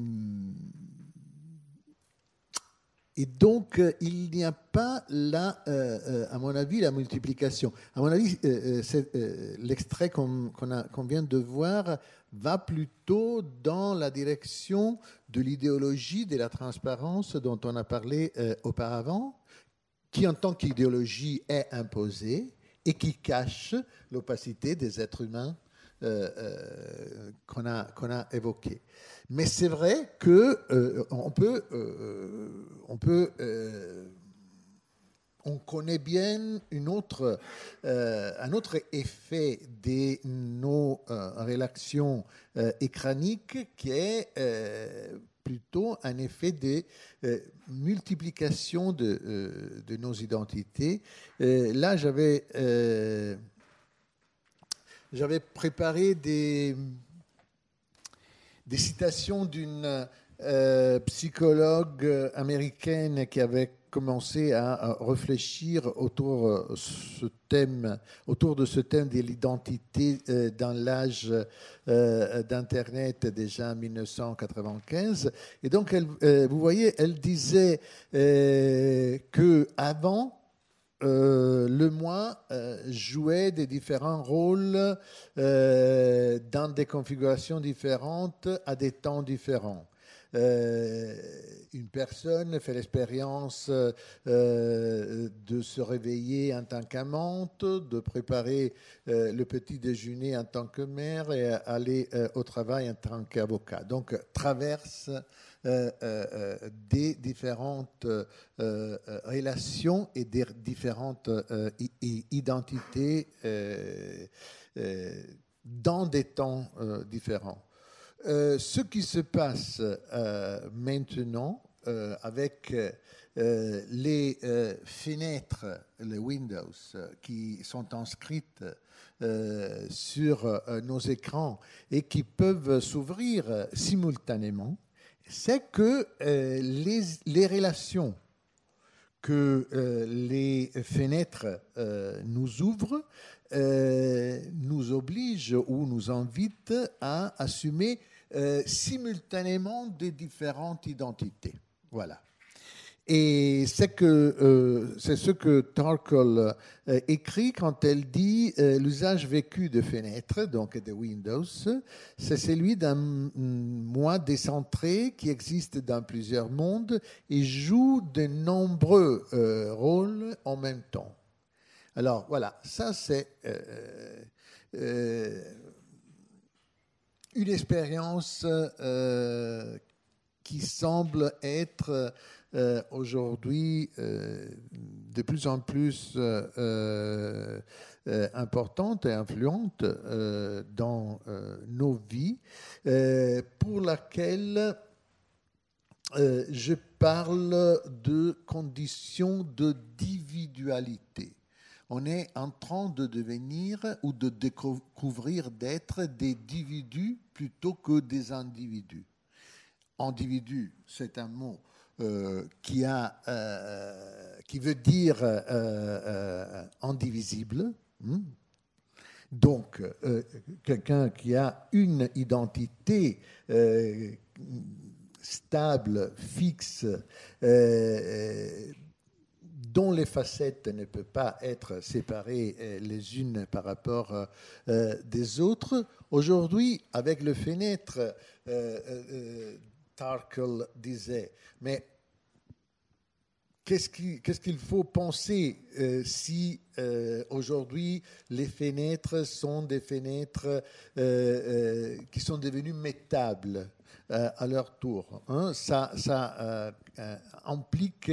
et donc, euh, il n'y a pas là, euh, euh, à mon avis, la multiplication. À mon avis, euh, euh, euh, l'extrait qu'on vient de voir va plutôt dans la direction de l'idéologie de la transparence dont on a parlé euh, auparavant, qui en tant qu'idéologie est imposée et qui cache l'opacité des êtres humains euh, euh, qu'on a, a évoqués. Mais c'est vrai que euh, on peut, on peut, on connaît bien une autre, un autre effet de nos euh, relations écraniques qui est plutôt un effet de euh, multiplication de, euh, de nos identités. Euh, là, j'avais j'avais préparé des, des citations d'une psychologue américaine qui avait commencé à, réfléchir autour, euh, ce thème, autour de ce thème de l'identité euh, dans l'âge euh, d'Internet déjà en 1995. Et donc, elle, vous voyez, elle disait que avant le moi jouait des différents rôles dans des configurations différentes à des temps différents. Euh, une personne fait l'expérience euh, de se réveiller en tant qu'amante, de préparer euh, le petit déjeuner en tant que mère et aller au travail en tant qu'avocat. Donc, traverse des différentes relations et des différentes identités dans des temps différents. Euh, ce qui se passe euh, maintenant euh, avec les fenêtres, les Windows, qui sont inscrites sur nos écrans et qui peuvent s'ouvrir simultanément, c'est que les relations que euh, les fenêtres euh, nous ouvrent euh, nous obligent ou nous invitent à assumer simultanément des différentes identités. Voilà. Et c'est que euh, c'est ce que Tarkle euh, écrit quand elle dit euh, l'usage vécu de fenêtres, donc de Windows, c'est celui d'un moi décentré qui existe dans plusieurs mondes et joue de nombreux rôles en même temps. Alors voilà, ça c'est une expérience qui semble être euh, aujourd'hui euh, de plus en plus euh, importante et influente dans nos vies, pour laquelle je parle de conditions de individualité. On est en train de devenir ou de découvrir d'être des individus plutôt que des individus. Individu, c'est un mot qui, a, euh, qui veut dire euh, euh, indivisible. hmm. Donc, euh, quelqu'un qui a une identité euh, stable, fixe, euh, dont les facettes ne peuvent pas être séparées euh, les unes par rapport euh, des autres. Aujourd'hui, avec le fenêtre, euh, euh, euh, Tarkle disait, mais qu'est-ce qui- qu'est-ce qu'il faut penser euh, si euh, aujourd'hui les fenêtres sont des fenêtres euh, qui sont devenues métables? À leur tour hein Ça, euh, euh, implique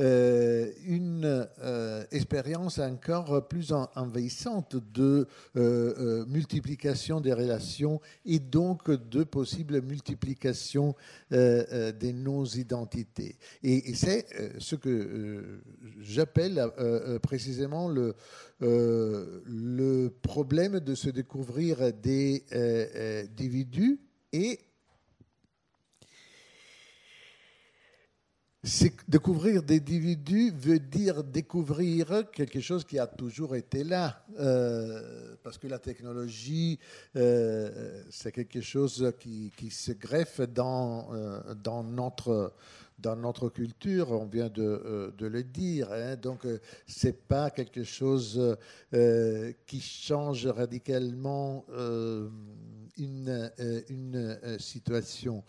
euh, une euh, expérience encore plus en- envahissante de euh, euh, multiplication des relations et donc de possible multiplication euh, euh, de nos identités. Et, c'est euh, ce que euh, j'appelle euh, euh, précisément le, euh, problème de se découvrir des euh, euh, individus et c'est que découvrir des individus veut dire découvrir quelque chose qui a toujours été là, euh, parce que la technologie, euh, c'est quelque chose qui, qui se greffe dans, euh, dans, notre, dans notre culture, on vient de, le dire. hein. donc, euh, c'est pas quelque chose qui change radicalement une, une situation.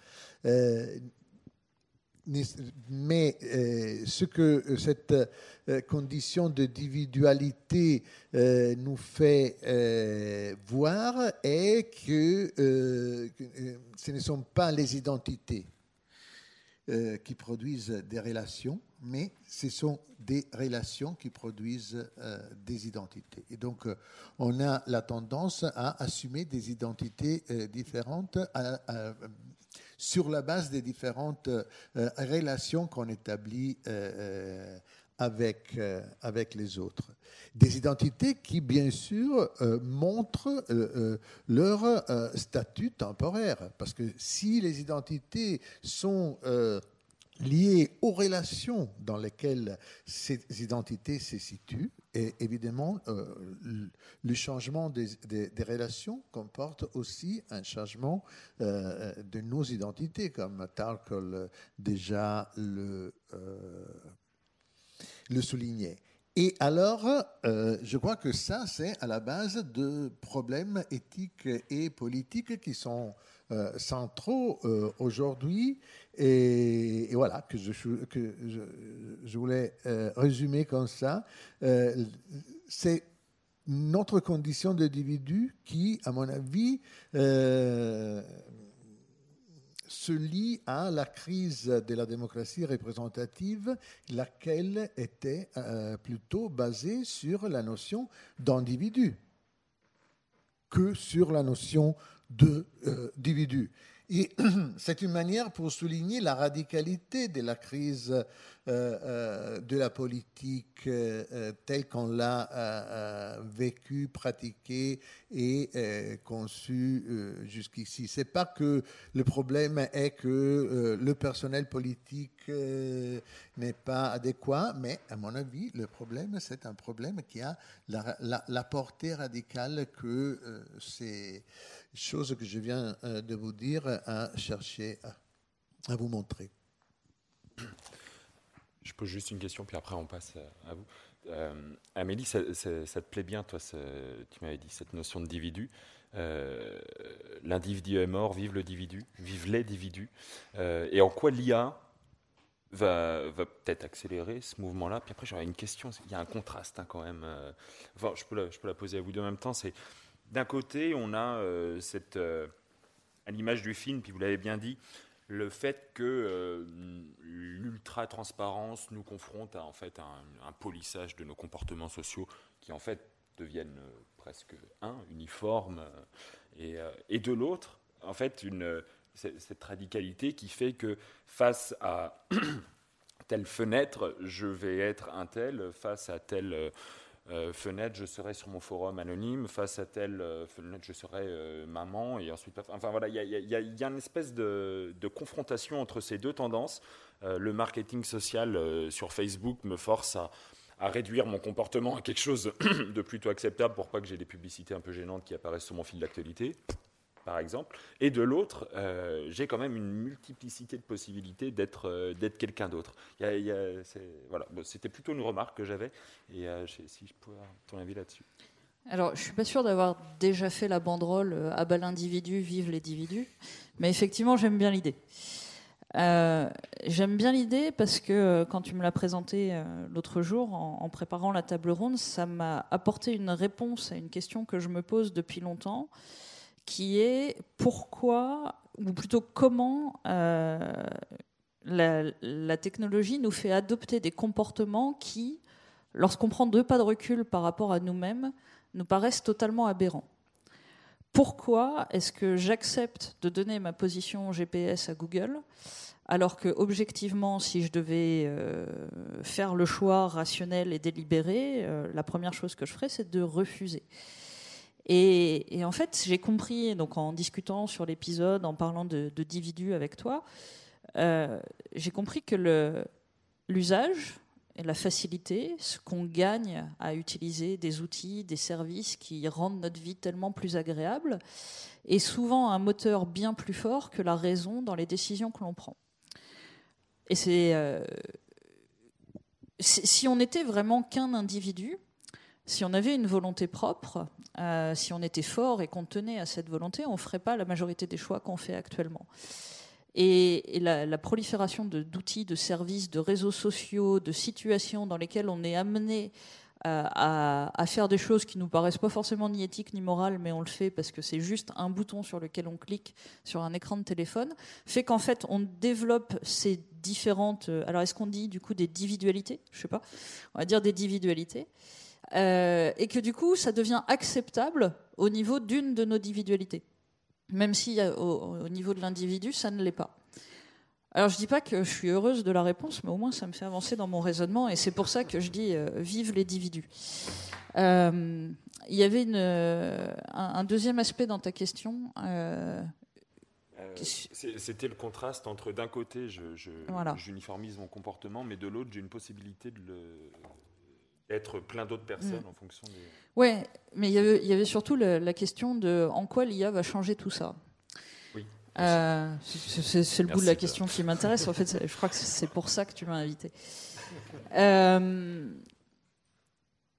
Mais euh, ce que euh, cette euh, condition d'individualité euh, nous fait voir est que, ce ne sont pas les identités qui produisent des relations, mais ce sont des relations qui produisent des identités. Et donc, on a la tendance à assumer des identités différentes sur la base des différentes euh, relations qu'on établit euh, euh, avec, euh, avec les autres. Des identités qui, bien sûr, euh, montrent euh, euh, leur euh, statut temporaire. Parce que si les identités sont euh, liées aux relations dans lesquelles ces identités se situent, et évidemment, euh, le- changement des, relations comporte aussi un changement euh, de nos identités, comme Tarkle déjà le, euh, le soulignait. Et alors, je crois que ça, c'est à la base de problèmes éthiques et politiques qui sont euh, centraux euh, aujourd'hui. Et, voilà, que je, voulais résumer comme ça. c'est notre condition d'individu qui, à mon avis, se lie à la crise de la démocratie représentative, laquelle était euh, plutôt basée sur la notion d'individu que sur la notion d'individu. Et [CLEARS THROAT] c'est une manière pour souligner la radicalité de la crise euh, euh, de la politique euh, telle qu'on l'a vécue, pratiquée et conçue jusqu'ici. C'est pas que le problème est que le personnel politique n'est pas adéquat, mais à mon avis, le problème, c'est un problème qui a la portée radicale que c'est chose que je viens euh, de vous dire à chercher à, vous montrer. Je pose juste une question, puis après on passe à vous. Euh, Amélie, ça, te plaît bien, toi, tu m'avais dit, cette notion d'individu. Euh, L'individu est mort, vive le dividu, vive les dividus. Euh, et en quoi l'IA va, peut-être accélérer ce mouvement-là? Puis après, j'aurais une question, il y a un contraste hein, quand même. Je peux, la, poser à vous deux en même temps. D'un côté, on a euh, cette, euh, à l'image du film, puis vous l'avez bien dit, le fait que euh, l'ultra-transparence nous confronte à en fait un, polissage de nos comportements sociaux qui en fait deviennent presque un, uniformes, et, et de l'autre, en fait, une, cette radicalité qui fait que face à [CLEARS THROAT] telle fenêtre, je vais être un tel, face à telle euh, fenêtre, je serai sur mon forum anonyme, face à telle euh, fenêtre, je serai euh, maman, et ensuite, enfin voilà, il y, a une espèce de, confrontation entre ces deux tendances. le marketing social sur Facebook me force à, à, réduire mon comportement à quelque chose [COUGHS] de plutôt acceptable pour pas que j'ai des publicités un peu gênantes qui apparaissent sur mon fil d'actualité par exemple, et de l'autre, euh, j'ai quand même une multiplicité de possibilités d'être euh, quelqu'un d'autre. Voilà, c'était plutôt une remarque que j'avais, et euh, si je pouvais avoir ton avis là-dessus. Alors, je suis pas sûr d'avoir déjà fait la banderole à bas l'individu, vive l'individu, mais effectivement, j'aime bien l'idée. j'aime bien l'idée parce que quand tu me l'as présenté l'autre jour en, préparant la table ronde, ça m'a apporté une réponse à une question que je me pose depuis longtemps qui est pourquoi, ou plutôt comment euh, la, technologie nous fait adopter des comportements qui, lorsqu'on prend deux pas de recul par rapport à nous-mêmes, nous paraissent totalement aberrants. Pourquoi est-ce que j'accepte de donner ma position GPS à Google alors que objectivement, si je devais euh, faire le choix rationnel et délibéré, euh, la première chose que je ferais, c'est de refuser? Et, en fait, j'ai compris, donc en discutant sur l'épisode, en parlant de, de avec toi, euh, j'ai compris que l'usage et la facilité, ce qu'on gagne à utiliser des outils, des services qui rendent notre vie tellement plus agréable, est souvent un moteur bien plus fort que la raison dans les décisions que l'on prend. Et c'est euh, si on n'était vraiment qu'un individu, si on avait une volonté propre, euh, si on était fort et qu'on tenait à cette volonté, on ne ferait pas la majorité des choix qu'on fait actuellement. Et, la, prolifération d'outils, de, services, de réseaux sociaux, de situations dans lesquelles on est amené euh, à, faire des choses qui nous paraissent pas forcément ni éthiques ni morales, mais on le fait parce que c'est juste un bouton sur lequel on clique sur un écran de téléphone, fait qu'en fait on développe ces différentes. Euh, alors est-ce qu'on dit du coup des individualités? Je sais pas. On va dire des individualités. Euh, et que du coup, ça devient acceptable au niveau d'une de nos individualités, même si au, au niveau de l'individu, ça ne l'est pas. Alors je dis pas que je suis heureuse de la réponse, mais au moins ça me fait avancer dans mon raisonnement, et c'est pour ça que je dis euh, vive l'individu. Euh, il y avait une, un, deuxième aspect dans ta question. C'était le contraste entre d'un côté, j'uniformise je, mon comportement, mais de l'autre, j'ai une possibilité de le, être plein d'autres personnes mm. en fonction des. Ouais, mais il y avait, surtout la, question de en quoi l'IA va changer tout ça. Oui. Euh, c'est le bout de la question qui m'intéresse. En fait, je crois que c'est pour ça que tu m'as invité. [LAUGHS] Euh,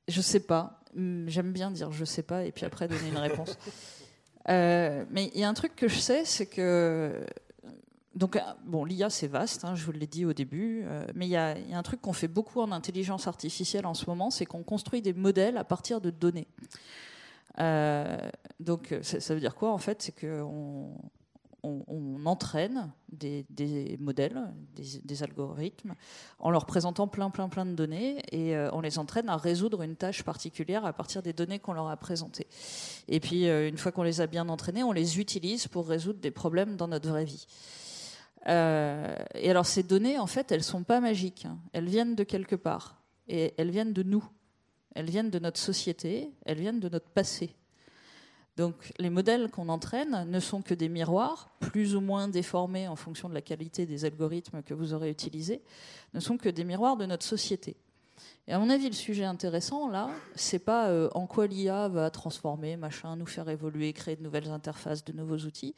Je sais pas. J'aime bien dire je sais pas et puis après donner une réponse. Euh, mais il y a un truc que je sais, c'est que donc, euh, bon, l'IA, c'est vaste, hein, je vous l'ai dit au début, euh, mais il y, a un truc qu'on fait beaucoup en intelligence artificielle en ce moment, c'est qu'on construit des modèles à partir de données. Euh, donc, ça, veut dire quoi, en fait? C'est qu'on on, on entraîne des, modèles, des, algorithmes, en leur présentant plein, plein, plein de données, et on les entraîne à résoudre une tâche particulière à partir des données qu'on leur a présentées. Et puis, une fois qu'on les a bien entraînés, on les utilise pour résoudre des problèmes dans notre vraie vie. Euh, et alors ces données, en fait, elles sont pas magiques. hein. Elles viennent de quelque part. Et elles viennent de nous. Elles viennent de notre société. Elles viennent de notre passé. Donc les modèles qu'on entraîne ne sont que des miroirs, plus ou moins déformés en fonction de la qualité des algorithmes que vous aurez utilisés, ne sont que des miroirs de notre société. Et à mon avis, le sujet intéressant, là, c'est pas euh, en quoi l'IA va transformer, machin, nous faire évoluer, créer de nouvelles interfaces, de nouveaux outils,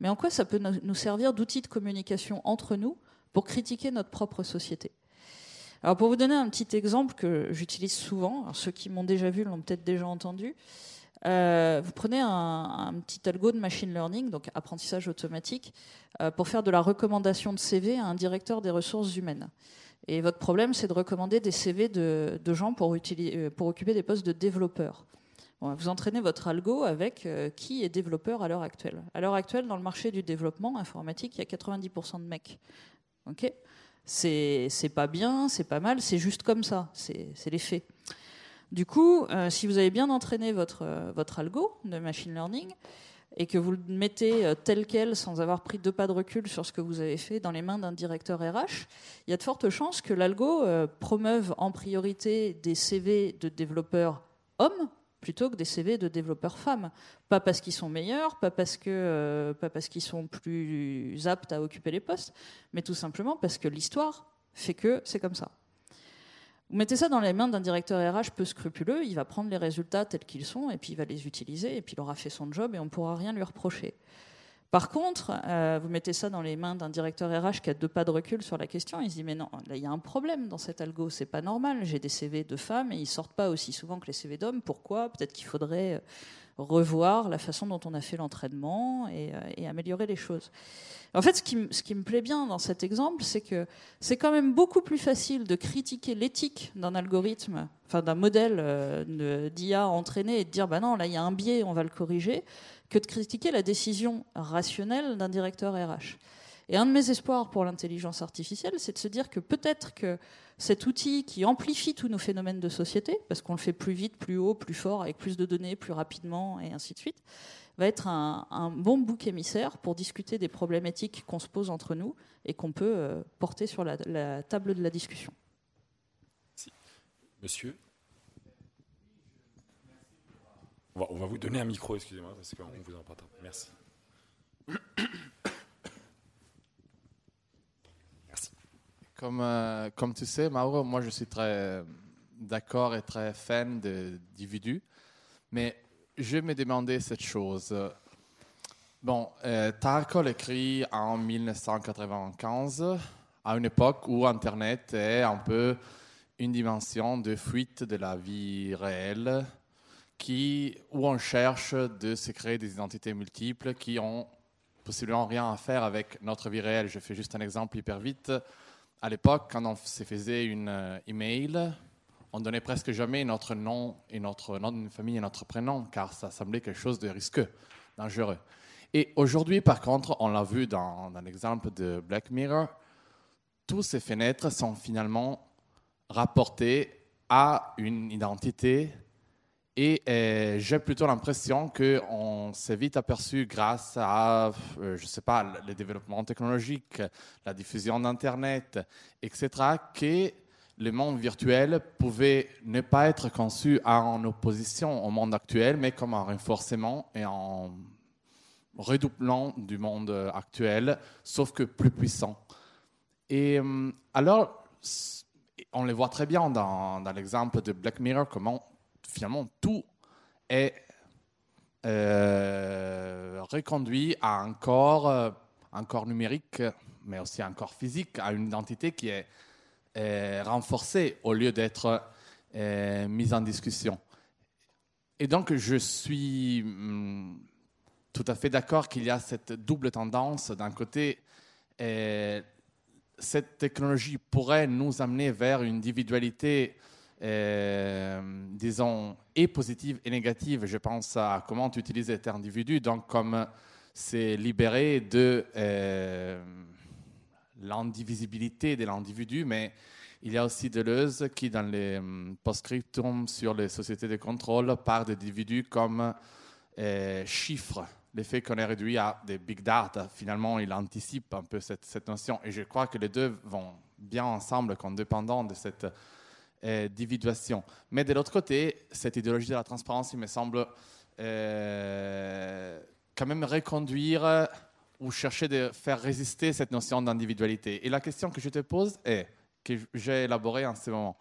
mais en quoi ça peut nous servir d'outil de communication entre nous pour critiquer notre propre société. Alors pour vous donner un petit exemple que j'utilise souvent, ceux qui m'ont déjà vu l'ont peut-être déjà entendu, euh, vous prenez un, un petit algo de machine learning, donc apprentissage automatique, euh, pour faire de la recommandation de CV à un directeur des ressources humaines. Et votre problème, c'est de recommander des CV de, de gens pour, utili- euh, pour occuper des postes de développeurs. Vous entraînez votre algo avec euh, qui est développeur à l'heure actuelle. À l'heure actuelle, dans le marché du développement informatique, il y a 90% de mecs. Ok? C'est pas bien, c'est pas mal, c'est juste comme ça, c'est les faits. Du coup, euh, si vous avez bien entraîné votre, votre algo de machine learning et que vous le mettez euh, tel quel sans avoir pris deux pas de recul sur ce que vous avez fait dans les mains d'un directeur RH, il y a de fortes chances que l'algo euh, promeuve en priorité des CV de développeurs hommes plutôt que des CV de développeurs femmes. Pas parce qu'ils sont meilleurs, pas parce que euh, pas parce qu'ils sont plus aptes à occuper les postes, mais tout simplement parce que l'histoire fait que c'est comme ça. Vous mettez ça dans les mains d'un directeur RH peu scrupuleux, il va prendre les résultats tels qu'ils sont et puis il va les utiliser et puis il aura fait son job et on ne pourra rien lui reprocher. Par contre, euh, vous mettez ça dans les mains d'un directeur RH qui a deux pas de recul sur la question, il se dit mais non, là il y a un problème dans cet algo, c'est pas normal, j'ai des CV de femmes et ils sortent pas aussi souvent que les CV d'hommes, pourquoi? Peut-être qu'il faudrait euh, revoir la façon dont on a fait l'entraînement et, euh, améliorer les choses. En fait, ce qui, me plaît bien dans cet exemple, c'est que c'est quand même beaucoup plus facile de critiquer l'éthique d'un algorithme, enfin d'un modèle euh, d'IA entraîné et de dire bah non, là il y a un biais, on va le corriger, que de critiquer la décision rationnelle d'un directeur RH. Et un de mes espoirs pour l'intelligence artificielle, c'est de se dire que peut-être que cet outil qui amplifie tous nos phénomènes de société, parce qu'on le fait plus vite, plus haut, plus fort, avec plus de données, plus rapidement, et ainsi de suite, va être un, bon bouc émissaire pour discuter des problèmes éthiques qu'on se pose entre nous et qu'on peut euh, porter sur la, table de la discussion. Monsieur on va, vous donner un micro, excusez-moi, parce qu'on vous en parle. Merci. [CLEARS THROAT] Comme, euh, comme tu sais, Mauro, moi je suis très d'accord et très fan d'individus, mais je me demandais cette chose. Bon, euh, écrit en 1995, à une époque où Internet est un peu une dimension de fuite de la vie réelle, qui, où on cherche de se créer des identités multiples qui ont possiblement rien à faire avec notre vie réelle. Je fais juste un exemple hyper vite. À l'époque, quand on se faisait une euh, email, on donnait presque jamais notre nom et notre nom de famille et notre prénom, car ça semblait quelque chose de risqueux, dangereux. Et aujourd'hui, par contre, on l'a vu dans, dans l'exemple de Black Mirror, tous ces fenêtres sont finalement rapportées à une identité et euh, j'ai plutôt l'impression qu'on s'est vite aperçu grâce à, euh, je sais pas, le développement technologique, la diffusion d'Internet, etc., que le monde virtuel pouvait ne pas être conçu en opposition au monde actuel, mais comme un renforcement et en redoublant du monde actuel, sauf que plus puissant. Et euh, alors, on le voit très bien dans, dans l'exemple de Black Mirror, comment finalement tout est euh, reconduit à un corps, euh, un corps numérique, mais aussi un corps physique, à une identité qui est renforcée au lieu d'être euh, mise en discussion. Et donc, je suis hum, tout à fait d'accord qu'il y a cette double tendance. D'un côté, cette technologie pourrait nous amener vers une individualité, disons, et positive et négative. Je pense à comment tu utilises cet individu, donc comme c'est libéré de euh, l'indivisibilité de l'individu, mais il y a aussi Deleuze qui, dans les hum, post-scriptum sur les sociétés de contrôle, parle d'individus comme euh, chiffres. Le fait qu'on est réduit à des big data, finalement, il anticipe un peu cette, cette notion. Et je crois que les deux vont bien ensemble, comme dépendants de cette euh. Mais de l'autre côté, cette idéologie de la transparence, il me semble euh, quand même reconduire ou chercher de faire résister cette notion d'individualité. Et la question que je te pose est, que j'ai élaborée en ce moment,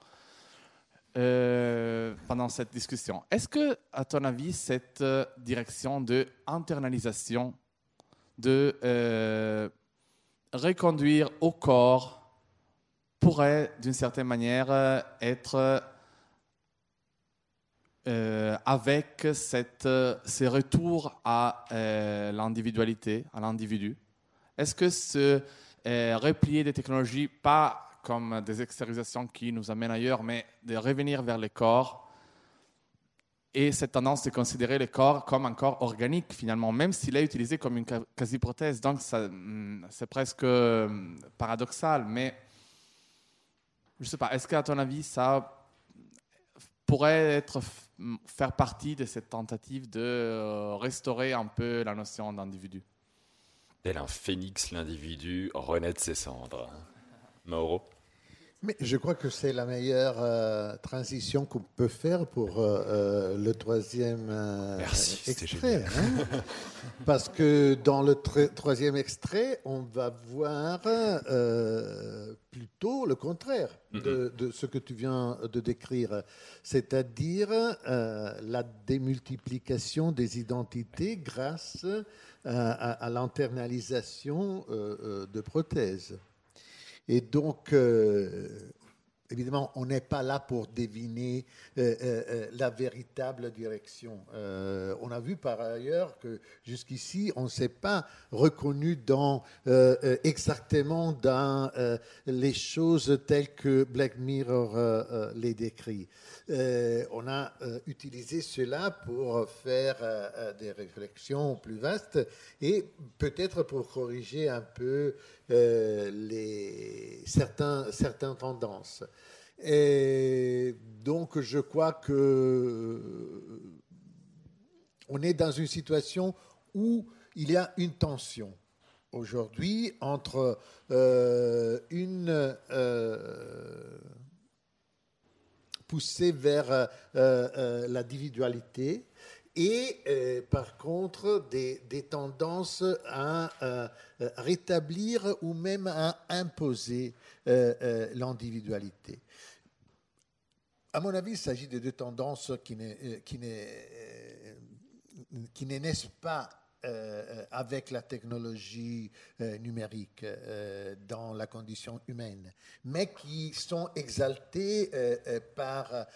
euh, pendant cette discussion. Est-ce que, à ton avis, cette euh, direction de internalisation, de reconduire au corps, pourrait, d'une certaine manière, euh, être euh, avec cette, euh, ces retours à l'individualité, à l'individu Est-ce que ce replier des technologies, pas comme des extériorisations qui nous amènent ailleurs, mais de revenir vers le corps, et cette tendance de considérer le corps comme un corps organique finalement, même s'il est utilisé comme une quasi-prothèse. Donc hum, c'est presque hum, paradoxal, mais je sais pas, est-ce qu'à ton avis, ça pourrait être, faire partie de cette tentative de euh, restaurer un peu la notion d'individu? Tel un phénix, l'individu renaît de ses cendres. Mauro? Mais je crois que c'est la meilleure euh, transition qu'on peut faire pour euh, euh, le troisième euh, Merci, extrait. hein. [LAUGHS] Parce que dans le tr- troisième extrait, on va voir plutôt le contraire de, de ce que tu viens de décrire, c'est-à-dire la démultiplication des identités grâce à, à l'internalisation de prothèses. Et donc, euh, évidemment, on n'est pas là pour deviner euh, euh, la véritable direction. On a vu par ailleurs que jusqu'ici, on ne s'est pas reconnu exactement dans les choses telles que Black Mirror les décrit. On a utilisé cela pour faire des réflexions plus vastes et peut-être pour corriger un peu euh, certaines tendances. Et donc, je crois que euh, on est dans une situation où il y a une tension aujourd'hui entre euh, une poussée vers l'individualité et euh, par contre des, tendances à euh, euh, rétablir ou même à imposer l'individualité. À mon avis, il s'agit de deux tendances qui ne, qui ne naissent pas euh, euh, avec la technologie euh, numérique dans la condition humaine, mais qui sont exaltées euh, par,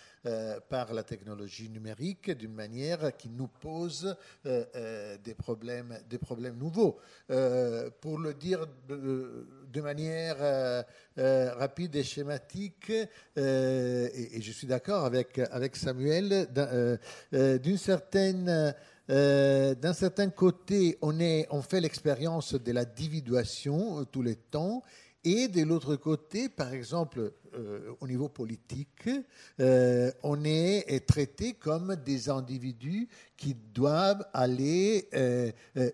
par la technologie numérique d'une manière qui nous pose des, problèmes, des problèmes nouveaux. Pour le dire de, manière rapide et schématique, et, et je suis d'accord avec, avec Samuel, d'un d'une certaine... Euh, d'un certain côté, on, fait l'expérience de la dividuation euh, tous les temps, et de l'autre côté, par exemple, euh, au niveau politique, on est, traité comme des individus qui doivent aller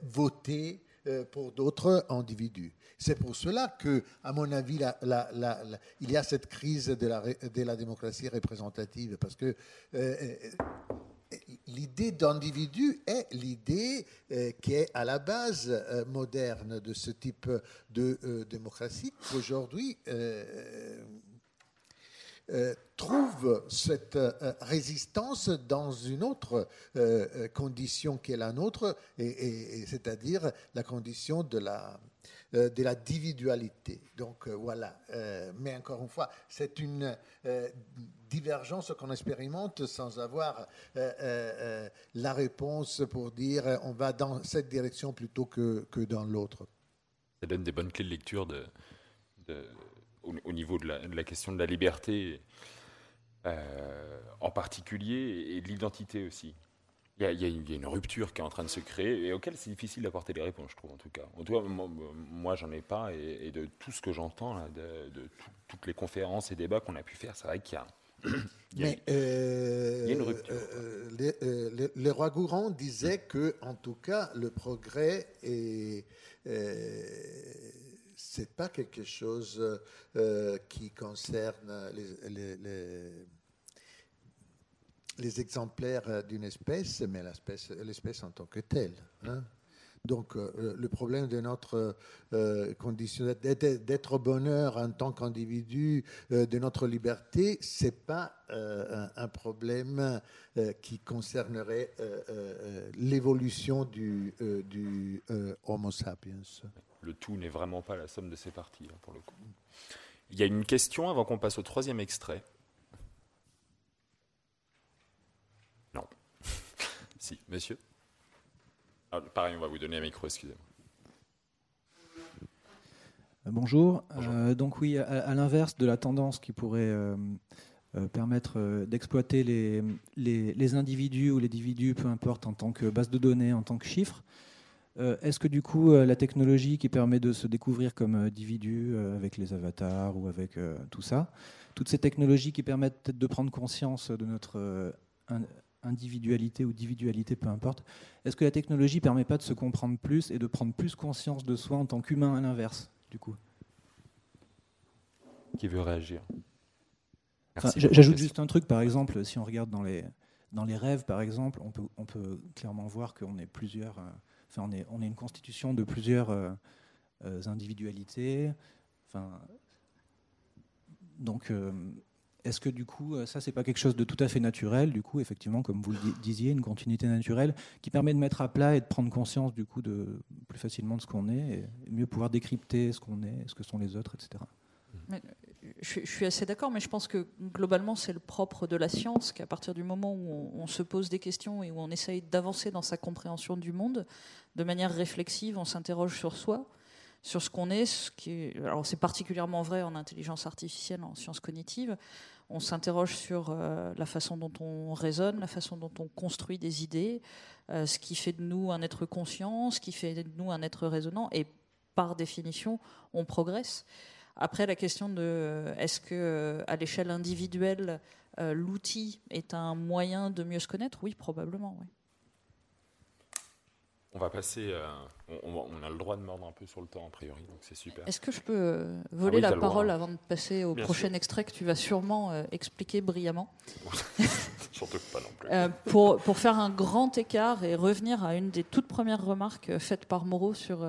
voter pour d'autres individus. C'est pour cela que, à mon avis, il y a cette crise de la, démocratie représentative, parce que l'idée d'individu est l'idée euh, qui est à la base euh, moderne de ce type de euh, démocratie qu'aujourd'hui trouve cette résistance dans une autre condition qui est la nôtre, et, c'est-à-dire la condition de la, de la individualité. Donc voilà. mais encore une fois, c'est une divergence qu'on expérimente sans avoir la réponse pour dire on va dans cette direction plutôt que, que dans l'autre. Ça donne des bonnes clés de lecture au, niveau de la, question de la liberté euh, en particulier et de l'identité aussi. Il y, a, une rupture qui est en train de se créer et auquel c'est difficile d'apporter des réponses, je trouve, en tout cas. En tout cas, moi, j'en ai pas et, de tout ce que j'entends, de, toutes les conférences et débats qu'on a pu faire, c'est vrai qu'il y a. [CLEARS THROAT] Mais euh, une rupture. Euh, les, les, rois Gourand disaient que, en tout cas, le progrès est, c'est pas quelque chose euh, qui concerne les, les, exemplaires d'une espèce, mais l'espèce en tant que telle. Hein. Donc, euh, le problème de notre euh, condition d'être bonheur en tant qu'individu, de notre liberté, c'est pas un, problème qui concernerait l'évolution du, du Homo sapiens le tout n'est vraiment pas la somme de ses parties, hein, pour le coup. Il y a une question avant qu'on passe au troisième extrait. Non. Si, monsieur ah, Pareil, on va vous donner un micro, excusez-moi. Euh, bonjour. Euh, donc oui, à, l'inverse de la tendance qui pourrait euh, permettre d'exploiter les, les, les, individus ou les individus, peu importe, en tant que base de données, en tant que chiffres, est-ce que du coup, la technologie qui permet de se découvrir comme individu avec les avatars ou avec tout ça, toutes ces technologies qui permettent peut-être de prendre conscience de notre individualité ou individualité, peu importe, est-ce que la technologie ne permet pas de se comprendre plus et de prendre plus conscience de soi en tant qu'humain à l'inverse, du coup? Qui veut réagir. J'ajoute juste un truc, par exemple, si on regarde dans les, dans les rêves, par exemple, on peut, on peut clairement voir qu'on est plusieurs on, est, on est une constitution de plusieurs euh, euh, individualités. Enfin, donc, euh, est-ce que du coup, ça, c'est pas quelque chose de tout à fait naturel, du coup, effectivement, comme vous le disiez, une continuité naturelle qui permet de mettre à plat et de prendre conscience, du coup, de plus facilement de ce qu'on est, et mieux pouvoir décrypter ce qu'on est, ce que sont les autres, etc je, suis assez d'accord, mais je pense que globalement, c'est le propre de la science qu'à partir du moment où on, se pose des questions et où on essaye d'avancer dans sa compréhension du monde, de manière réflexive, on s'interroge sur soi, sur ce qu'on est. Ce qui est, alors c'est particulièrement vrai en intelligence artificielle, en sciences cognitives. On s'interroge sur euh, la façon dont on raisonne, la façon dont on construit des idées, euh, ce qui fait de nous un être conscient, ce qui fait de nous un être raisonnant, et par définition, on progresse. Après, la question de est-ce que euh, à l'échelle individuelle, euh, l'outil est un moyen de mieux se connaître? Oui, probablement. Oui. On va passer. Euh, on, a le droit de mordre un peu sur le temps, a priori, donc c'est super. Est-ce que je peux voler ah la parole avant de passer au prochain extrait que tu vas sûrement expliquer brillamment? [LAUGHS] Surtout pas non plus. pour, pour faire un grand écart et revenir à une des toutes premières remarques faites par Moreau sur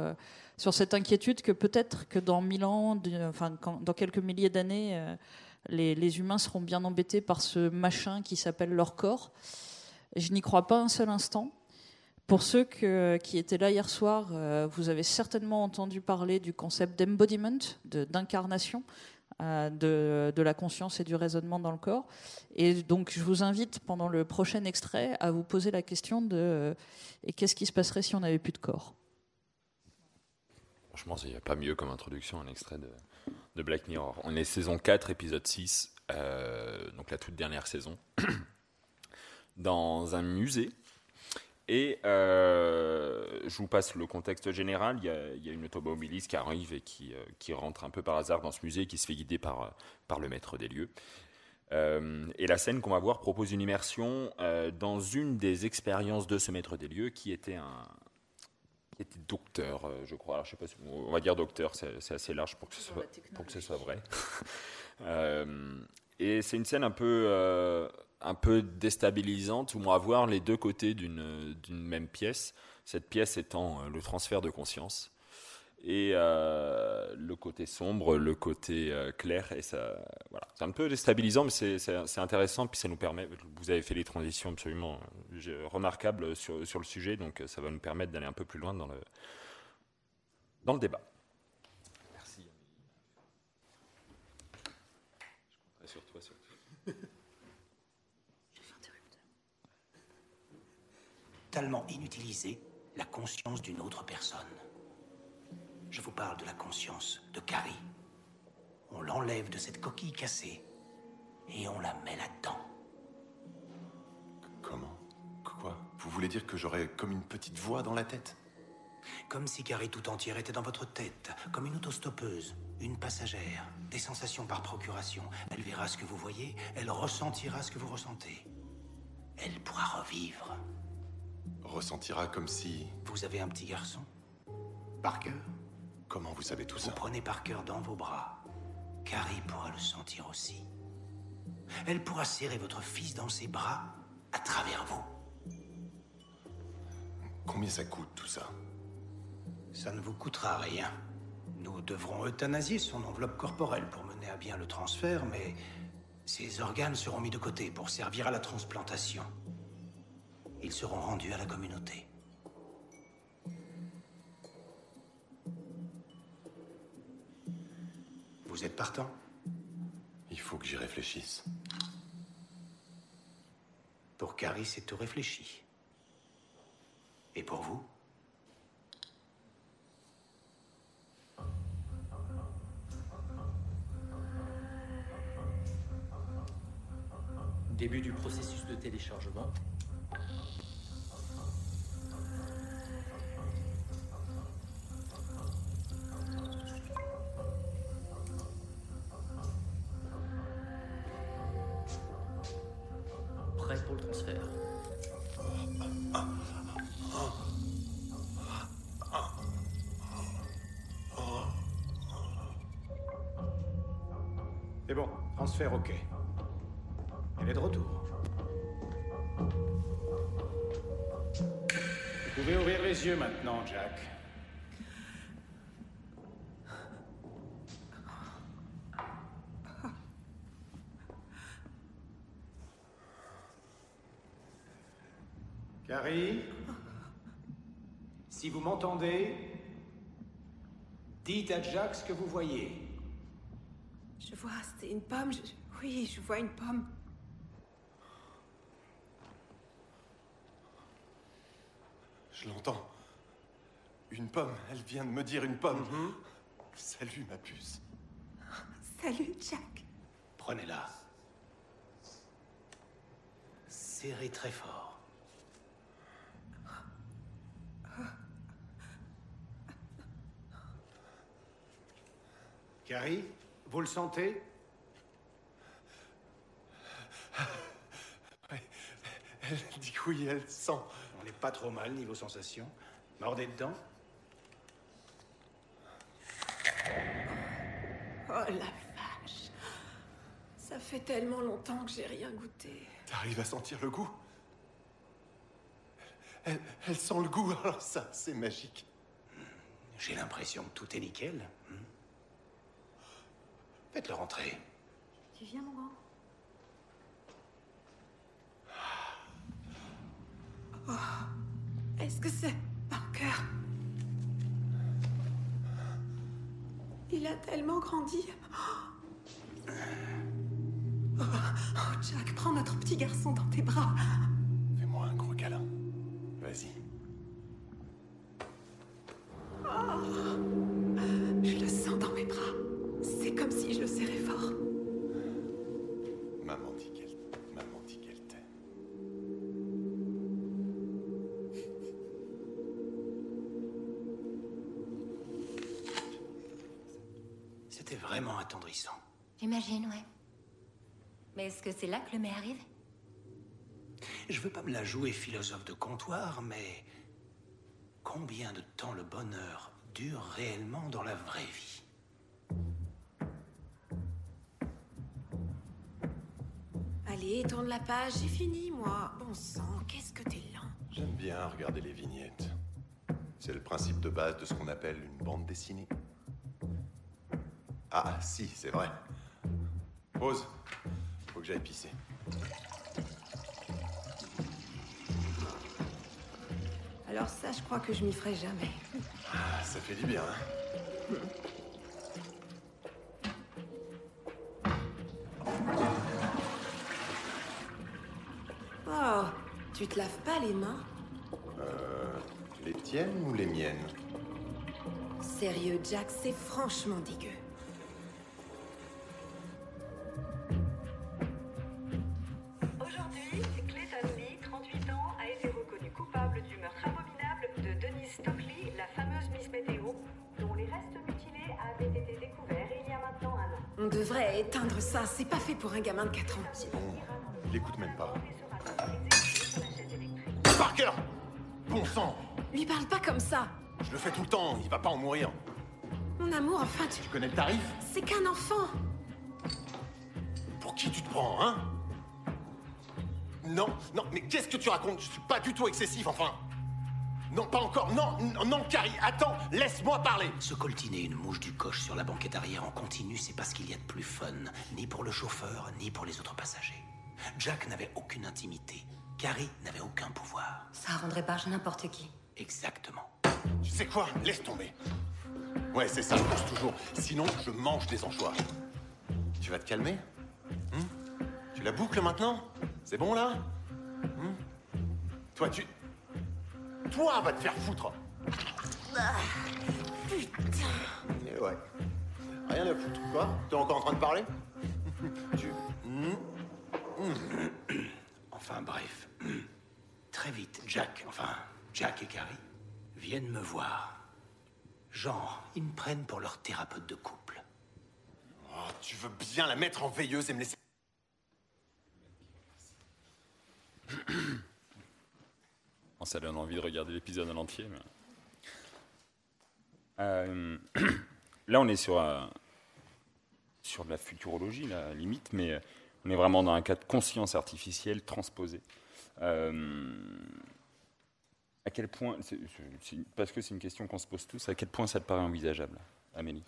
sur cette inquiétude que peut-être que dans mille ans, enfin, dans quelques milliers d'années, euh, les, humains seront bien embêtés par ce machin qui s'appelle leur corps. Je n'y crois pas un seul instant. Pour ceux qui étaient là hier soir, euh, vous avez certainement entendu parler du concept d'embodiment, d'incarnation euh, de, de, la conscience et du raisonnement dans le corps. Et donc, je vous invite pendant le prochain extrait à vous poser la question de et qu'est-ce qui se passerait si on n'avait plus de corps? Franchement, il n'y a pas mieux comme introduction un extrait de, Black Mirror. On est saison 4, épisode 6, euh, donc la toute dernière saison, [CLEARS THROAT] dans un musée. Et euh, je vous passe le contexte général. Il y a, une automobiliste qui arrive et qui, euh, qui, rentre un peu par hasard dans ce musée, qui se fait guider par, par le maître des lieux. et la scène qu'on va voir propose une immersion dans une des expériences de ce maître des lieux, qui était un, qui était docteur, euh, je crois. Alors, je sais pas si, on va dire docteur, c'est assez large pour que ce soit, pour que ce soit vrai. [LAUGHS] Euh, et c'est une scène un peu, euh, un peu déstabilisante où on va voir les deux côtés d'une même pièce. Cette pièce étant le transfert de conscience. et euh, le côté sombre, le côté euh, clair. Et ça, voilà, c'est un peu déstabilisant, mais c'est, intéressant. Puis ça nous permet. Vous avez fait des transitions absolument euh, remarquables sur, sur le sujet, donc euh, ça va nous permettre d'aller un peu plus loin dans le, dans le débat. Merci. Je compterai sur toi surtout. Totalement inutilisé la conscience d'une autre personne. Je vous parle de la conscience de Carrie. On l'enlève de cette coquille cassée et on la met là-dedans. Comment? Quoi? Vous voulez dire que j'aurais comme une petite voix dans la tête? Comme si Carrie tout entière était dans votre tête, comme une autostoppeuse, une passagère, des sensations par procuration. Elle verra ce que vous voyez, elle ressentira ce que vous ressentez. Elle pourra revivre. Ressentira comme si... Vous avez un petit garçon Parker Comment vous savez tout Vous ça prenez Parker dans vos bras. Carrie pourra le sentir aussi. Elle pourra serrer votre fils dans ses bras à travers vous. Combien ça coûte tout ça Ça ne vous coûtera rien. Nous devrons euthanasier son enveloppe corporelle pour mener à bien le transfert, mais ses organes seront mis de côté pour servir à la transplantation. Ils seront rendus à la communauté. Vous êtes partant? Il faut que j'y réfléchisse. Pour Carrie, c'est tout réfléchi. Et pour vous? Début du processus de téléchargement. Vous m'entendez, dites à Jack ce que vous voyez. Je vois, c'est une pomme. je- Oui, je vois une pomme. Je l'entends. Une pomme, elle vient de me dire une pomme. Mm-hmm. Salut ma puce. Salut, Jack. Prenez-la. Serrez très fort. Carrie, vous le sentez? Elle dit que oui, elle sent. On n'est pas trop mal niveau sensation. Mordez dedans. Oh la vache. Ça fait tellement longtemps que j'ai rien goûté. T'arrives à sentir le goût? Elle, elle sent le goût, [LAUGHS] alors ça, c'est magique. J'ai l'impression que tout est nickel. hmm. Faites-le rentrer. Tu viens, mon grand Oh, Est-ce que c'est Parker Il a tellement grandi. Oh, oh, Jack, prends notre petit garçon dans tes bras. Le mai arrive Je veux pas me la jouer philosophe de comptoir, mais combien de temps le bonheur dure réellement dans la vraie vie? Allez, tourne la page, j'ai fini, moi. Bon sang, qu'est-ce que t'es lent. J'aime bien regarder les vignettes. C'est le principe de base de ce qu'on appelle une bande dessinée. Ah, si, c'est vrai. Pause. Faut que j'aille pisser. Alors ça, je crois que je m'y ferai jamais. Ah, ça fait du bien, hein Oh, tu te laves pas les mains? Euh, les tiennes ou les miennes? Sérieux, Jack, c'est franchement dégueu. Pour un gamin de 4 ans. C'est bon, il l'écoute même pas. Parker Bon sang! Lui parle pas comme ça. Je le fais tout le temps, il va pas en mourir. Mon amour, enfin, tu... Tu connais le tarif? C'est qu'un enfant. Pour qui tu te prends, hein? Non, non, mais qu'est-ce que tu racontes? Je suis pas du tout excessif, enfin Non, pas encore, non, non, non, Carrie, attends, laisse-moi parler Se coltiner une mouche du coche sur la banquette arrière en continu, c'est pas ce qu'il y a de plus fun, ni pour le chauffeur, ni pour les autres passagers. Jack n'avait aucune intimité. Carrie n'avait aucun pouvoir. Ça rendrait barge n'importe qui. Exactement. Tu sais quoi? Laisse tomber. Ouais, c'est ça, je pense toujours. Sinon, je mange des anchois. Tu vas te calmer? Hein Tu la boucles maintenant? C'est bon, là? Hein Toi, tu... Toi, va te faire foutre Putain Eh ouais. Rien à foutre, quoi T'es encore en train de parler Tu... Enfin bref. Très vite, Jack, enfin, Jack et Carrie, viennent me voir. Genre, ils me prennent pour leur thérapeute de couple. Oh, tu veux bien la mettre en veilleuse et me laisser... [CLEARS THROAT] Bon, ça donne envie de regarder l'épisode en entier. mais- Euh, [CLEARS THROAT] là, on est sur, un- sur de la futurologie, la limite, mais euh, on est vraiment dans un cas de conscience artificielle transposée. Euh, à quel point, parce que c'est une question qu'on se pose tous, à quel point ça te paraît envisageable, Amélie?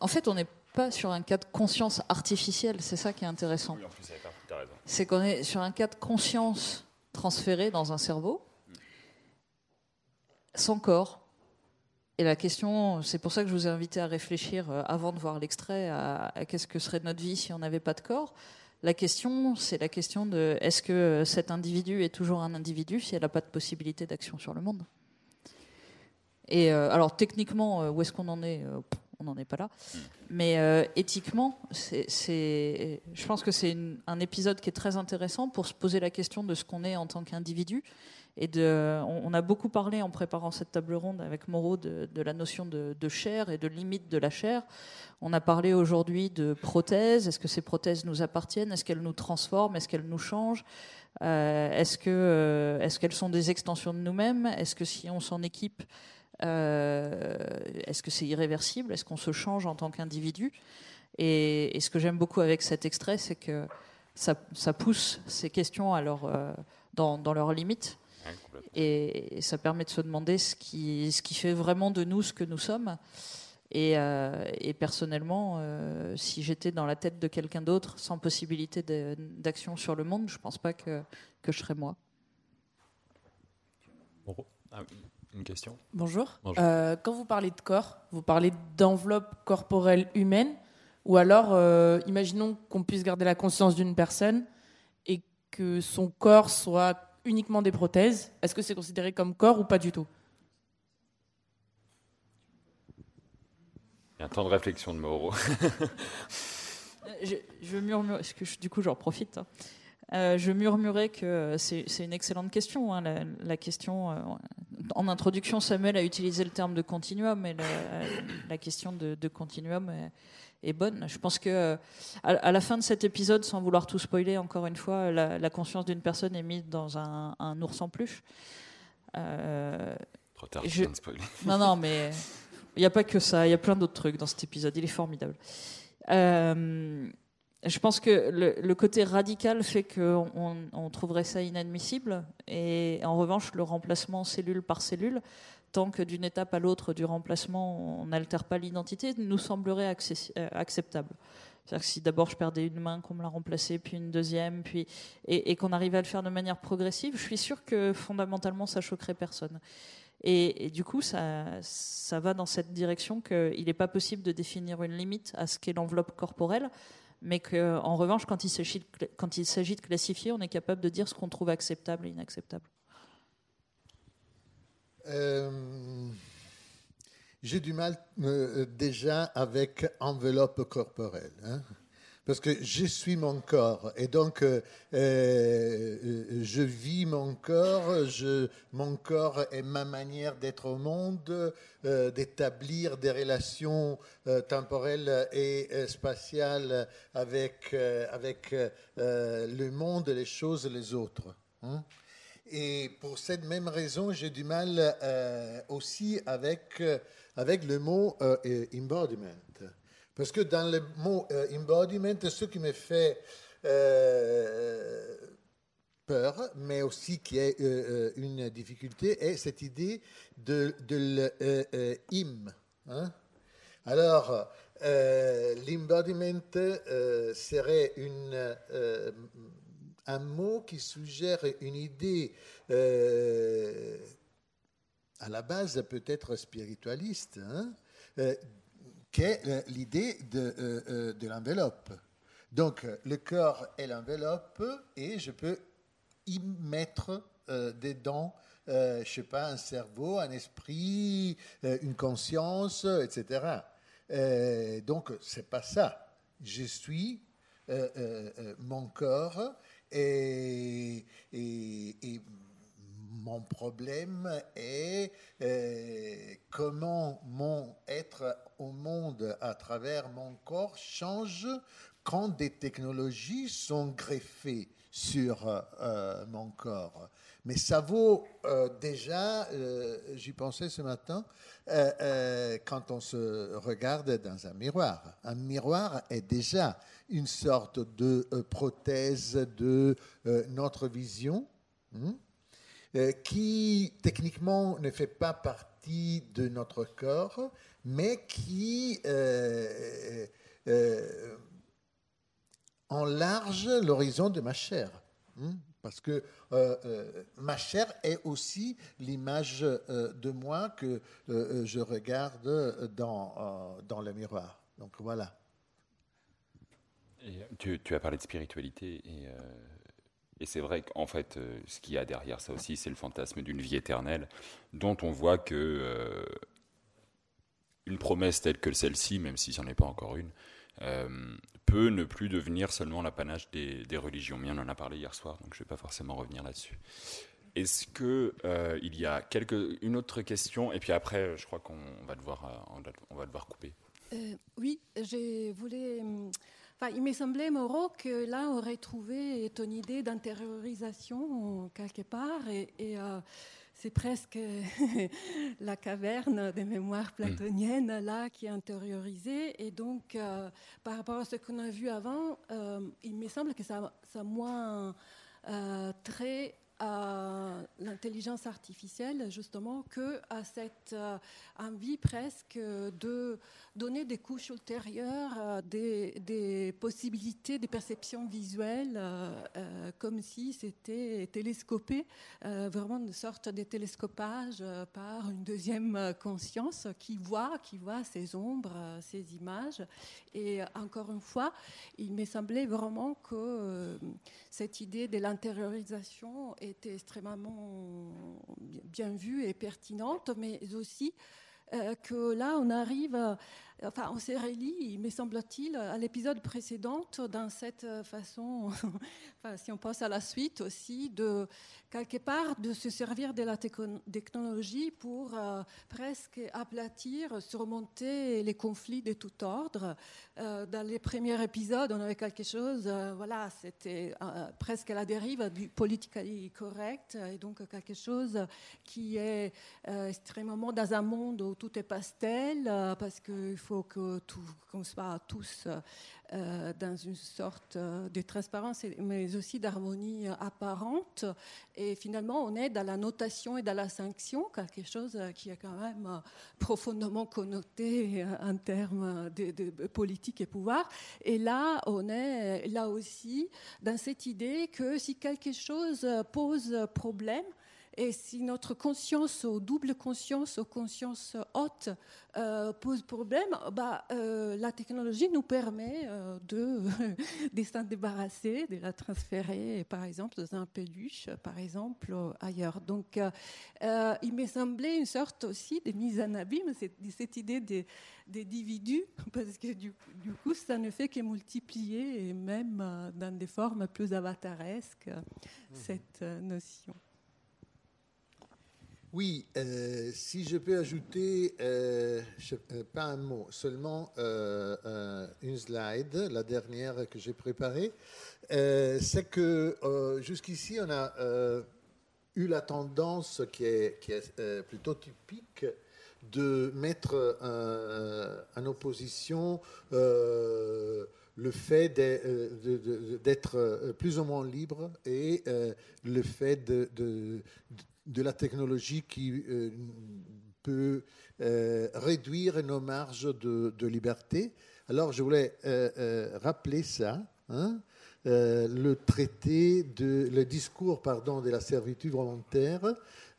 En fait, on n'est pas sur un cas de conscience artificielle, c'est ça qui est intéressant. Oui. C'est qu'on est sur un cas de conscience transférée dans un cerveau, sans corps. Et la question, c'est pour ça que je vous ai invité à réfléchir euh, avant de voir l'extrait à, qu'est-ce que serait notre vie si on n'avait pas de corps. La question, c'est la question de est-ce que cet individu est toujours un individu si elle n'a pas de possibilité d'action sur le monde? Et euh, alors techniquement, euh, où est-ce qu'on en est On n'en est pas là. Mais éthiquement, c'est, je pense que c'est un épisode qui est très intéressant pour se poser la question de ce qu'on est en tant qu'individu. On, a beaucoup parlé en préparant cette table ronde avec Moreau de, la notion de, chair et de limite de la chair. On a parlé aujourd'hui de prothèses. Est-ce que ces prothèses nous appartiennent? Est-ce qu'elles nous transforment? Est-ce qu'elles nous changent? Euh, euh, est-ce qu'elles sont des extensions de nous-mêmes? Est-ce que si on s'en équipe, euh, est-ce que c'est irréversible? Est-ce qu'on se change en tant qu'individu? Et, ce que j'aime beaucoup avec cet extrait, c'est que ça, pousse ces questions à leur, dans, dans leurs limites. Ouais. Et, ça permet de se demander ce qui, ce qui fait vraiment de nous ce que nous sommes. Et, euh, et personnellement, euh, si j'étais dans la tête de quelqu'un d'autre, sans possibilité d'action sur le monde, je pense pas que, que je serais moi. Ah, Une question Bonjour. Bonjour. Euh, quand vous parlez de corps, vous parlez d'enveloppe corporelle humaine ou alors, euh, imaginons qu'on puisse garder la conscience d'une personne et que son corps soit uniquement des prothèses. Est-ce que c'est considéré comme corps ou pas du tout? Il y a un temps de réflexion de Moreau. Euh, Je, je murmure, parce que je- du coup j'en profite. hein. Euh, je murmurais que c'est une excellente question. hein, la, la question, euh, en introduction, Samuel a utilisé le terme de continuum, et la, la question de, de continuum est, bonne. Je pense que euh, à, la fin de cet épisode, sans vouloir tout spoiler, encore une fois, la, la conscience d'une personne est mise dans un, un ours en peluche. Euh, Trop tard, je- de spoiler. [LAUGHS] Non, non, mais il n'y a pas que ça. Il y a plein d'autres trucs dans cet épisode. Il est formidable. Euh, je pense que le, côté radical fait qu'on on trouverait ça inadmissible. Et en revanche, le remplacement cellule par cellule, tant que d'une étape à l'autre du remplacement, on n'altère pas l'identité, nous semblerait euh, acceptable. C'est-à-dire que si d'abord je perdais une main, qu'on me l'a remplacée, puis une deuxième, puis et, qu'on arrivait à le faire de manière progressive, je suis sûr que fondamentalement ça choquerait personne. Et, du coup, ça, ça va dans cette direction qu'il n'est pas possible de définir une limite à ce qu'est l'enveloppe corporelle, mais qu'en revanche, quand il s'agit de, de classifier, on est capable de dire ce qu'on trouve acceptable et inacceptable. Euh, j'ai du mal euh, déjà avec enveloppe corporelle. Hein, parce que je suis mon corps et donc euh, je vis mon corps, mon corps est ma manière d'être au monde, d'établir des relations temporelles et spatiales avec, avec le monde, les choses, les autres. Hein. Et pour cette même raison, j'ai du mal euh, aussi avec, euh, avec le mot euh, embodiment. Parce que dans le mot embodiment, ce qui me fait peur, mais aussi qui est une difficulté, est cette idée de, de l'im. Hein. Alors, l'embodiment serait une un mot qui suggère une idée euh, à la base peut-être spiritualiste, hein, euh, qui est euh, l'idée de, de l'enveloppe. Donc le corps est l'enveloppe et je peux y mettre dedans, je sais pas, un cerveau, un esprit, une conscience, etc. donc c'est pas ça. Je suis mon corps et, mon problème est euh, comment mon être au monde à travers mon corps change quand des technologies sont greffées sur euh, mon corps. Mais ça vaut euh, déjà, j'y pensais ce matin, quand on se regarde dans un miroir. Un miroir est déjà une sorte de euh, prothèse de euh, notre vision, euh, qui techniquement ne fait pas partie de notre corps, mais qui enlarge l'horizon de ma chair. Hein, parce que ma chair est aussi l'image de moi que je regarde dans, dans le miroir. Donc voilà. Tu, as parlé de spiritualité et, euh, c'est vrai qu'en fait, euh, ce qu'il y a derrière ça aussi, c'est le fantasme d'une vie éternelle, dont on voit que euh, une promesse telle que celle-ci, même si c'en est pas encore une, peut ne plus devenir seulement l'apanage des, religions. Mais on en a parlé hier soir, donc je ne vais pas forcément revenir là-dessus. Est-ce que il y a une autre question? Et puis après, je crois qu'on va devoir, on va devoir couper. oui, je voulais il me semblait, Moreau, que là, on aurait trouvé ton idée d'intériorisation quelque part. Et, euh, c'est presque [LAUGHS] la caverne des mémoires mm. platoniennes, là, qui est intériorisée. Et donc, euh, par rapport à ce qu'on a vu avant, euh, il me semble que ça, ça moins très à l'intelligence artificielle, justement, que à cette envie presque de donner des couches ultérieures, euh, des, possibilités, des perceptions visuelles, euh, euh, comme si c'était télescopé, vraiment une sorte de télescopage par une deuxième conscience qui voit, qui voit ces ombres, ces images. Et encore une fois, il m'est semblé vraiment que cette idée de l'intériorisation était extrêmement bien vue et pertinente, mais aussi que là, on arrive enfin, on s'est réunis, me semble-t-il, à l'épisode précédent, dans cette façon, [LAUGHS] enfin, si on passe à la suite aussi, de quelque part de se servir de la technologie pour euh, presque aplatir, surmonter les conflits de tout ordre. Euh, dans les premiers épisodes, on avait quelque chose, euh, voilà, c'était presque la dérive du politically correct, et donc quelque chose qui est extrêmement dans un monde où tout est pastel, parce qu'il faut faut que qu'on soit tous euh, dans une sorte euh, de transparence, mais aussi d'harmonie apparente. Et finalement, on est dans la notation et dans la sanction, quelque chose qui est quand même profondément connoté en termes de politique et pouvoir. Et là, on est là aussi dans cette idée que si quelque chose pose problème, et si notre conscience, ou double conscience, ou conscience haute, euh, pose problème, bah, euh, la technologie nous permet euh, de, [LAUGHS] de s'en débarrasser, de la transférer, par exemple, dans un peluche, par exemple, ailleurs. Donc, il m'est semblé une sorte aussi de mise en abîme, cette, cette idée des, individus, [LAUGHS] parce que du, du, coup, ça ne fait que multiplier, et même dans des formes plus avataresques, mmh. cette notion. Oui, euh, si je peux ajouter, euh, euh, pas un mot, seulement une slide, la dernière que j'ai préparée, c'est que jusqu'ici, on a eu la tendance qui est, plutôt typique de mettre en opposition le fait d'être plus ou moins libre et le fait de la technologie qui euh, peut euh, réduire nos marges de, liberté. Alors je voulais euh, rappeler ça. Hein, le traité de le discours pardon de la servitude volontaire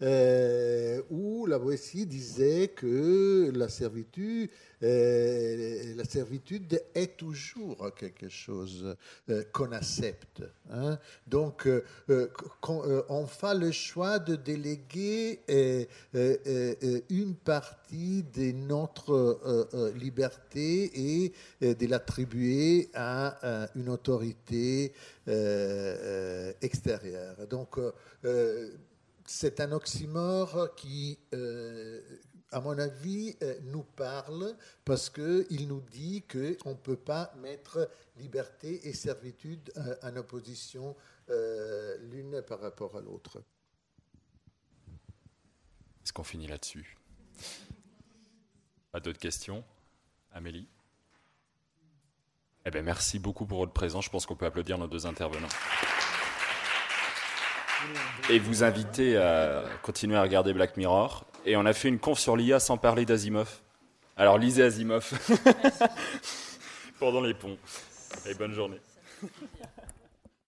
euh, où la Boétie disait que la servitude, euh, la servitude est toujours quelque chose euh, qu'on accepte. Hein. Donc, on fait le choix de déléguer une partie de notre liberté et de l'attribuer à une autorité extérieure. Donc, c'est un oxymore qui, euh, à mon avis, euh, nous parle parce qu'il nous dit qu'on ne peut pas mettre liberté et servitude euh, en opposition l'une par rapport à l'autre. Est-ce qu'on finit là-dessus? Pas d'autres questions? Amélie? Eh bien, merci beaucoup pour votre présence. Je pense qu'on peut applaudir nos deux intervenants et vous inviter à continuer à regarder Black Mirror. Et on a fait une conf sur l'IA sans parler d'Asimov. Alors lisez Asimov [LAUGHS] pendant les ponts. Et bonne journée.